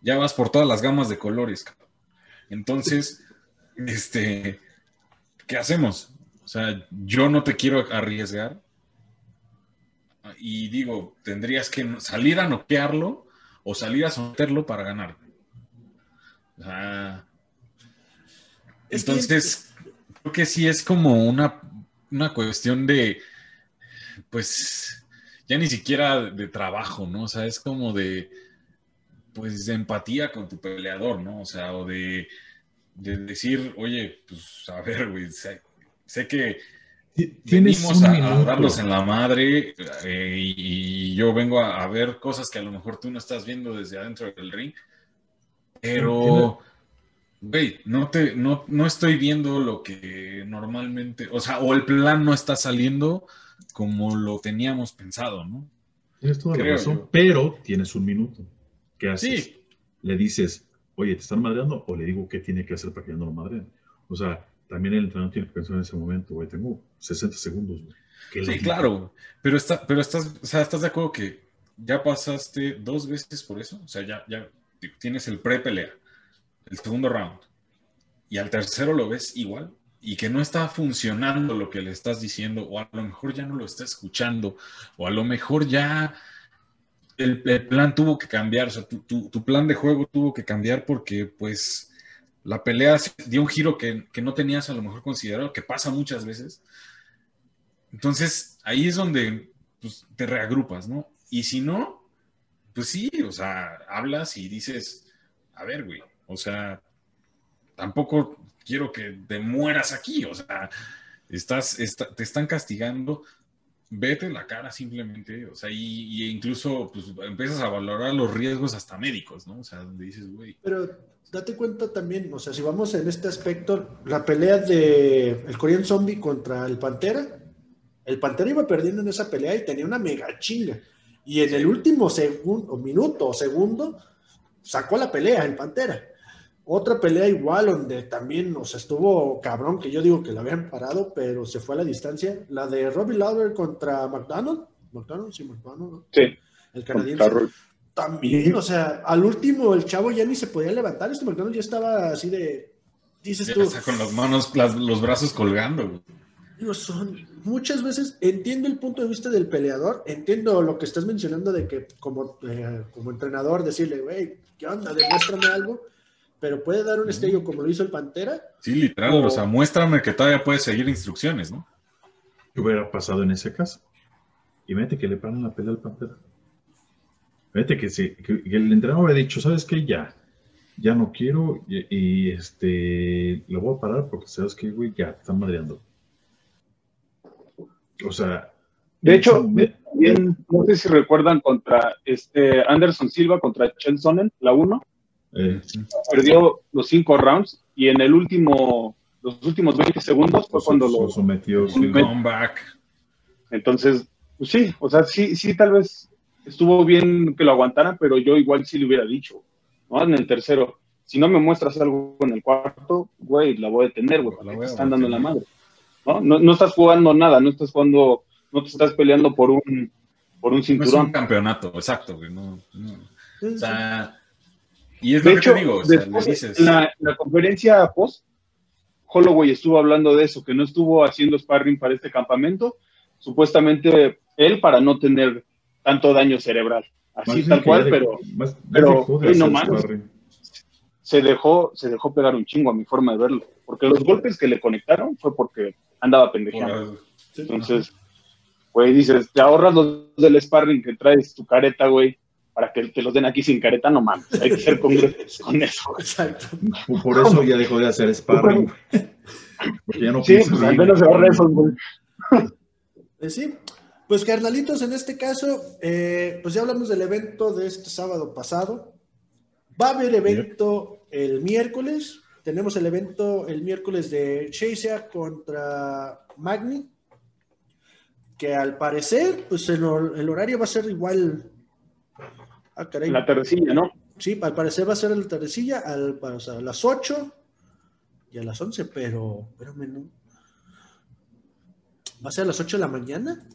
ya vas por todas las gamas de colores, cabrón. Entonces, este, ¿qué hacemos? O sea, yo no te quiero arriesgar. Y digo, tendrías que salir a noquearlo o salir a someterlo para ganar. O sea, entonces, creo que sí es como una, una cuestión de, pues, ya ni siquiera de trabajo, ¿no? O sea, es como de, pues, de empatía con tu peleador, ¿no? O sea, o de, decir, oye, pues, a ver, güey, sé, que venimos a, darlos en la madre eh, y, yo vengo a, ver cosas que a lo mejor tú no estás viendo desde adentro del ring, pero, güey, no, te, no, no estoy viendo lo que normalmente, o sea, o el plan no está saliendo como lo teníamos pensado, ¿no? Tienes toda la razón, pero tienes un minuto. ¿Qué haces? Sí. Le dices, oye, ¿te están madreando? O le digo qué tiene que hacer para que ya no lo madreen. O sea, también el entrenador tiene que pensar en ese momento, güey, tengo 60 segundos, güey. Sí, claro, pero, está, pero estás, o sea, ¿estás de acuerdo que ya pasaste dos veces por eso? O sea, ya, ya tienes el pre-pelea, el segundo round, y al tercero lo ves igual y que no está funcionando lo que le estás diciendo, o a lo mejor ya no lo está escuchando, o a lo mejor ya el, plan tuvo que cambiar, o sea, tu, plan de juego tuvo que cambiar porque pues la pelea dio un giro que, no tenías a lo mejor considerado, que pasa muchas veces. Entonces, ahí es donde pues, te reagrupas, ¿no? Y si no, pues sí, o sea, hablas y dices, a ver, güey, o sea, tampoco quiero que te mueras aquí, o sea, estás, te están castigando, vete la cara simplemente, o sea, y, incluso pues, empiezas a valorar los riesgos hasta médicos, ¿no? O sea, donde dices, güey. Pero date cuenta también, o sea, si vamos en este aspecto, la pelea de el Korean Zombie contra el Pantera, el Pantera iba perdiendo en esa pelea y tenía una mega chinga. Y en el último segundo, minuto o segundo, sacó la pelea el Pantera. Otra pelea igual, donde también, o sea, estuvo cabrón, que yo digo que la habían parado, pero se fue a la distancia. La de Robbie Lawler contra McDonald. McDonald, sí, McDonald, ¿no? Sí. El canadiense. También, o sea, al último el chavo ya ni se podía levantar. Este McDonald ya estaba así de. Dices tú. con las manos, los brazos colgando. son, muchas veces entiendo el punto de vista del peleador, entiendo lo que estás mencionando de que como, eh, como entrenador decirle, güey, ¿qué onda? Demuéstrame algo pero puede dar un estello como lo hizo el Pantera. Sí, literal, o, sea, muéstrame que todavía puedes seguir instrucciones, ¿no? ¿Qué hubiera pasado en ese caso? Y vete que le paran la pelea al Pantera. Vete que, si, el entrenador hubiera dicho, ¿sabes qué? Ya, ya no quiero y, este, lo voy a parar porque sabes que, güey, ya, te están madreando. O sea... De hecho, bien, no sé si recuerdan contra este Anderson Silva contra Chen Sonnen, la 1 eh, Perdió los cinco rounds y en el último, los últimos 20 segundos fue cuando lo, sometió. Comeback. Entonces, pues sí, o sea, sí, sí, tal vez estuvo bien que lo aguantara, pero yo igual sí le hubiera dicho, ¿no? En el tercero, si no me muestras algo en el cuarto, güey, la voy a detener, güey, te están dando la madre. ¿no? ¿no? ¿no? estás jugando nada, no estás jugando, no te estás peleando por un, por un cinturón. No es un campeonato, exacto, güey. No, O sea, y es de hecho, digo, En la, conferencia post, Holloway estuvo hablando de eso, que no estuvo haciendo sparring para este campamento, supuestamente él para no tener tanto daño cerebral. Así tal cual, pero, pero no se dejó, se dejó pegar un chingo a mi forma de verlo, porque los golpes que le conectaron fue porque andaba pendejeando. Entonces, güey, dices, te ahorras los del sparring que traes tu careta, güey, para que te los den aquí sin careta, no mames, hay que ser congruentes con eso. Exacto. Por eso ya dejó de hacer sparring. Porque ya no sí, pues al menos se ahorra eso, güey. Eh, sí, pues carnalitos, en este caso, eh, pues ya hablamos del evento de este sábado pasado. Va a haber evento el miércoles. Tenemos el evento el miércoles de Chasea contra Magni, que al parecer, pues el horario va a ser igual Ah, la tardecilla, ¿no? Sí, al parecer va a ser la tardecilla al, a las 8 y a las 11, pero espérame, ¿no? ¿Va a ser a las 8 de la mañana?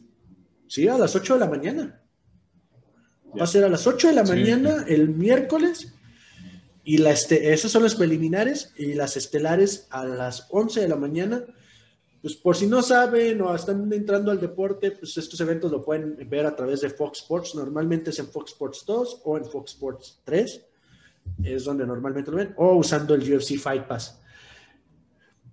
Sí, a las 8 de la mañana. Va a ser a las 8 de la mañana el miércoles y la este, esas son las preliminares y las estelares a las 11 de la mañana pues por si no saben o están entrando al deporte, pues estos eventos lo pueden ver a través de Fox Sports. Normalmente es en Fox Sports 2 o en Fox Sports 3. Es donde normalmente lo ven. O usando el UFC Fight Pass.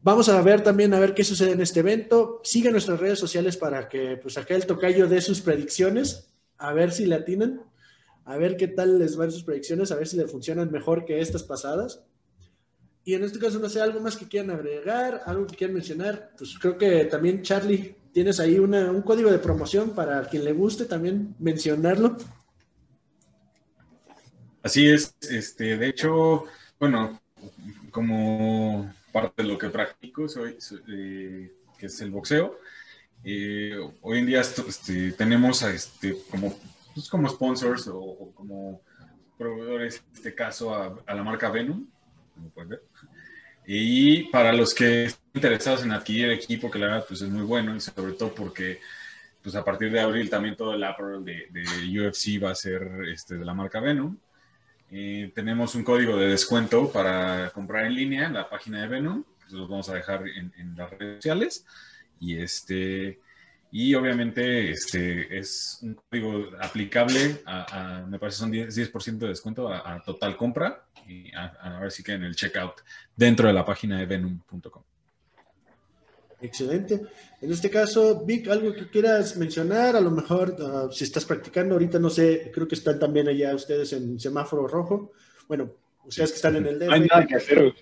Vamos a ver también a ver qué sucede en este evento. Sigue nuestras redes sociales para que pues acá el tocayo dé sus predicciones, a ver si le atinan, a ver qué tal les van sus predicciones, a ver si le funcionan mejor que estas pasadas. Y en este caso, no sé, algo más que quieran agregar, algo que quieran mencionar. Pues creo que también, Charlie, tienes ahí un código de promoción para quien le guste también mencionarlo. Así es, este, de hecho, bueno, como parte de lo que practico, soy, eh, que es el boxeo. Eh, hoy en día este, tenemos a este, como, pues como sponsors o, como proveedores, en este caso, a, la marca Venom, como pueden ver. Y para los que están interesados en adquirir equipo, que la verdad pues es muy bueno y sobre todo porque pues a partir de abril también todo el apparel de, de UFC va a ser este, de la marca Venom. Eh, tenemos un código de descuento para comprar en línea en la página de Venom. Los vamos a dejar en, las redes sociales. Y este. Y obviamente este es un código aplicable a, me parece son 10%, de descuento a, total compra y a, ver si que en el checkout dentro de la página de venom.com. Excelente. En este caso, Vic, algo que quieras mencionar, a lo mejor ah, si estás practicando ahorita, no sé, creo que están también allá ustedes en semáforo rojo. Bueno, ustedes que están en el DF. No hay nada que hacer.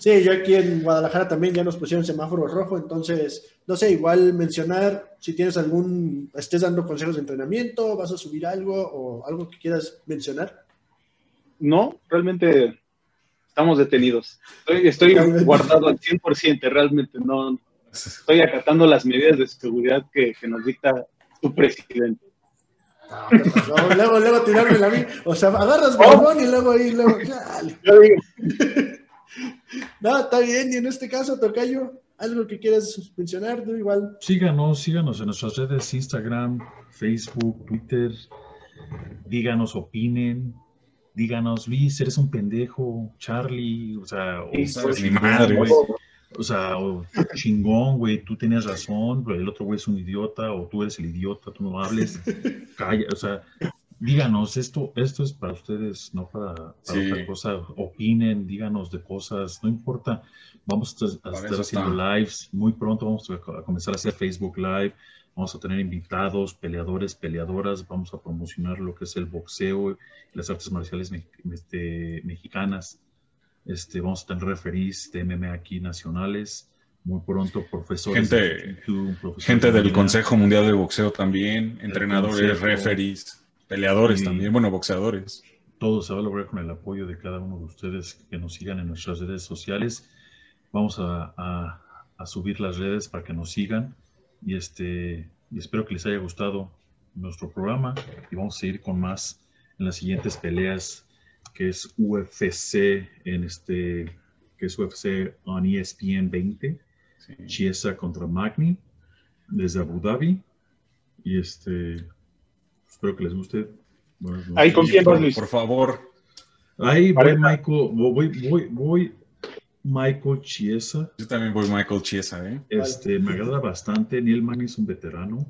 Sí, yo aquí en Guadalajara también ya nos pusieron semáforo rojo, entonces, no sé, igual mencionar si tienes algún, estés dando consejos de entrenamiento, vas a subir algo o algo que quieras mencionar. No, realmente estamos detenidos. Estoy, estoy guardado al 100%, realmente no, estoy acatando las medidas de seguridad que, nos dicta tu presidente. No, luego, luego tirarme la mí. O sea, agarras balón y luego ahí, luego. no, está bien. Y en este caso, Tocayo, algo que quieras mencionar, tú igual. Síganos, síganos en nuestras redes: Instagram, Facebook, Twitter. Díganos, opinen. Díganos, Luis, eres un pendejo. Charlie, o sea, o, mi madre, güey. O sea, chingón, güey, tú tienes razón, pero el otro güey es un idiota, o tú eres el idiota, tú no hables, calla, o sea, díganos, esto, esto es para ustedes, no para, otra cosa, opinen, díganos de cosas, no importa, vamos a, estar haciendo lives, muy pronto vamos a comenzar a hacer Facebook Live, vamos a tener invitados, peleadores, peleadoras, vamos a promocionar lo que es el boxeo las artes marciales este, mexicanas. Este, vamos a tener referís de MMA aquí nacionales. Muy pronto, profesores. Gente, gente del Consejo Mundial de Boxeo también, entrenadores, referees, peleadores también, bueno, boxeadores. Todo se va a lograr con el apoyo de cada uno de ustedes que nos sigan en nuestras redes sociales. Vamos a, subir las redes para que nos sigan y, este, y espero que les haya gustado nuestro programa y vamos a seguir con más en las siguientes peleas que es UFC en este, que es UFC on ESPN 20, Chiesa contra Magni, desde Abu Dhabi. Y este, espero que les guste. Ahí con quién Luis. Por favor. Ahí voy Michael, voy, voy, voy Michael Chiesa. Yo también voy Michael Chiesa, ¿eh? Este, me agrada bastante. Neil Magni es un veterano.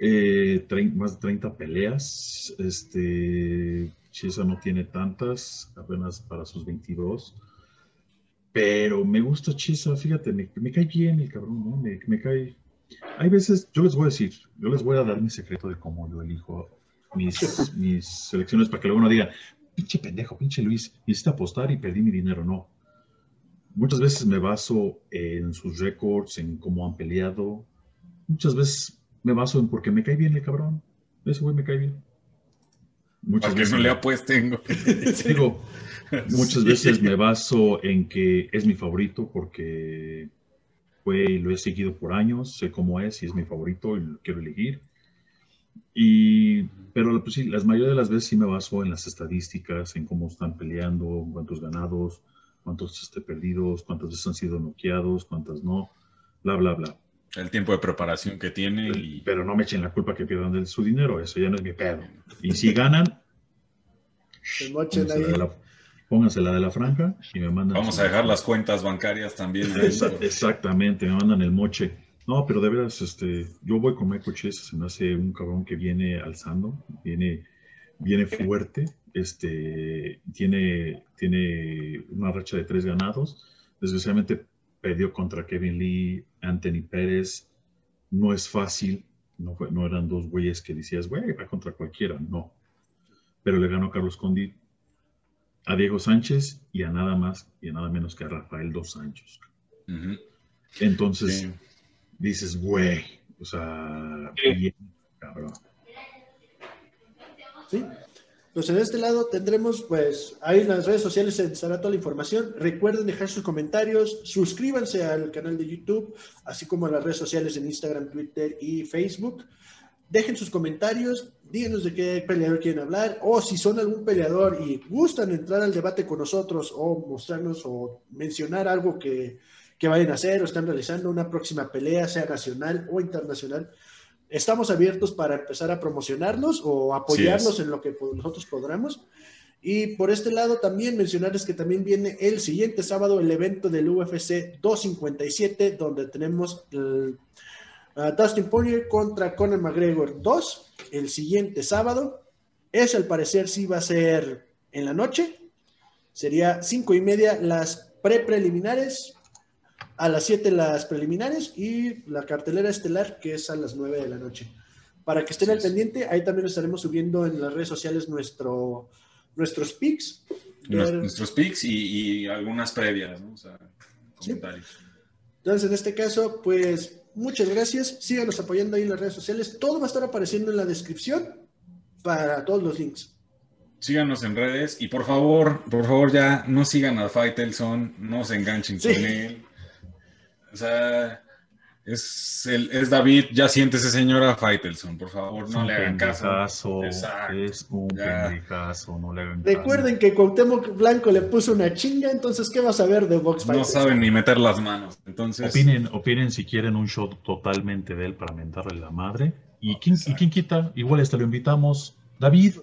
Eh, más de 30 peleas. Este, Chiesa no tiene tantas, apenas para sus 22. Pero me gusta Chiesa, fíjate, me, cae bien el cabrón, ¿no? Me, me, cae. Hay veces, yo les voy a decir, yo les voy a dar mi secreto de cómo yo elijo mis, mis selecciones para que luego no diga, pinche pendejo, pinche Luis, necesito apostar y perdí mi dinero. No. Muchas veces me baso en sus récords, en cómo han peleado. Muchas veces me baso en porque me cae bien el cabrón. Ese güey me cae bien. Muchas veces no le apuesten. Digo, muchas veces me baso en que es mi favorito porque fue, lo he seguido por años, sé cómo es y es mi favorito y lo quiero elegir. Y, pero pues sí, las mayoría de las veces sí me baso en las estadísticas, en cómo están peleando, cuántos ganados, cuántos este, perdidos, cuántas veces han sido noqueados, cuántas no, bla, bla, bla. El tiempo de preparación que tiene. Y... Pero no me echen la culpa que pierdan de su dinero, eso ya no es mi pedo. Y si ganan, pónganse la de la franja y me mandan. Vamos a dejar las cuentas bancarias también. Exactamente, me mandan el moche. No, pero de veras, este, yo voy con Michael Chase, se me hace un cabrón que viene alzando, viene, viene fuerte, este, tiene, tiene una racha de tres ganados. Desgraciadamente perdió contra Kevin Lee, Anthony Pérez. No es fácil, no, no eran dos güeyes que decías, güey, va contra cualquiera, no. Pero le ganó Carlos Condit a Diego Sánchez y a nada más y a nada menos que a Rafael Dos Sánchez. Entonces dices, güey, o sea, bien, cabrón. Sí. Pues en este lado tendremos, pues, ahí en las redes sociales estará toda la información. Recuerden dejar sus comentarios, suscríbanse al canal de YouTube, así como a las redes sociales en Instagram, Twitter y Facebook. Dejen sus comentarios, díganos de qué peleador quieren hablar, o si son algún peleador y gustan entrar al debate con nosotros, o mostrarnos o mencionar algo que, que vayan a hacer o están realizando una próxima pelea, sea nacional o internacional estamos abiertos para empezar a promocionarnos o apoyarnos en lo que nosotros podamos. Y por este lado también mencionarles que también viene el siguiente sábado el evento del UFC 257, donde tenemos el, Dustin Poirier contra Conor McGregor 2 el siguiente sábado. Es al parecer sí va a ser en la noche. Sería cinco y media las pre-preliminares a las 7 las preliminares y la cartelera estelar que es a las 9 de la noche. Para que estén al pendiente, ahí también estaremos subiendo en las redes sociales nuestro, nuestros pics. Nuestros pics y, algunas previas, ¿no? O sea, comentarios. Entonces, en este caso, pues muchas gracias. Síganos apoyando ahí en las redes sociales. Todo va a estar apareciendo en la descripción para todos los links. Síganos en redes y por favor, por favor ya no sigan a Faitelson, no se enganchen con él. O sea, es, el, es David, ya siéntese señora Faitelson, por favor, no le hagan caso. Es un pendejazo, no le hagan caso. Recuerden que Cuauhtémoc Blanco le puso una chinga, entonces, ¿qué vas a ver de Vox No saben ni meter las manos, entonces... Opinen, opinen si quieren un show totalmente de él para mentarle la madre. ¿Y quién, ¿y quién quita? Igual este lo invitamos. David.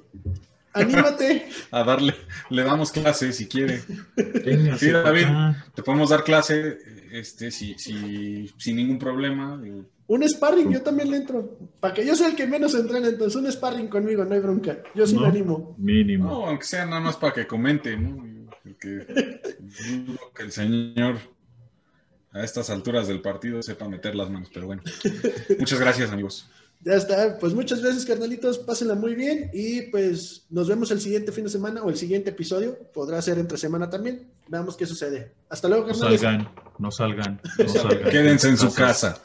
Anímate. A darle, le damos clase si quiere. sí, David, te podemos dar clase este, si, si, sin ningún problema. Un sparring, yo también le entro. Para que yo sea el que menos entrene, entonces un sparring conmigo, no hay bronca. Yo sí me animo. Mínimo. No, aunque sea nada más para que comente, ¿no? Que, que el señor a estas alturas del partido sepa meter las manos, pero bueno. Muchas gracias, amigos. Ya está, pues muchas gracias, carnalitos, pásenla muy bien y pues nos vemos el siguiente fin de semana o el siguiente episodio, podrá ser entre semana también, veamos qué sucede. Hasta luego, carnalitos. No salgan, no salgan, no salgan. Quédense en su casa.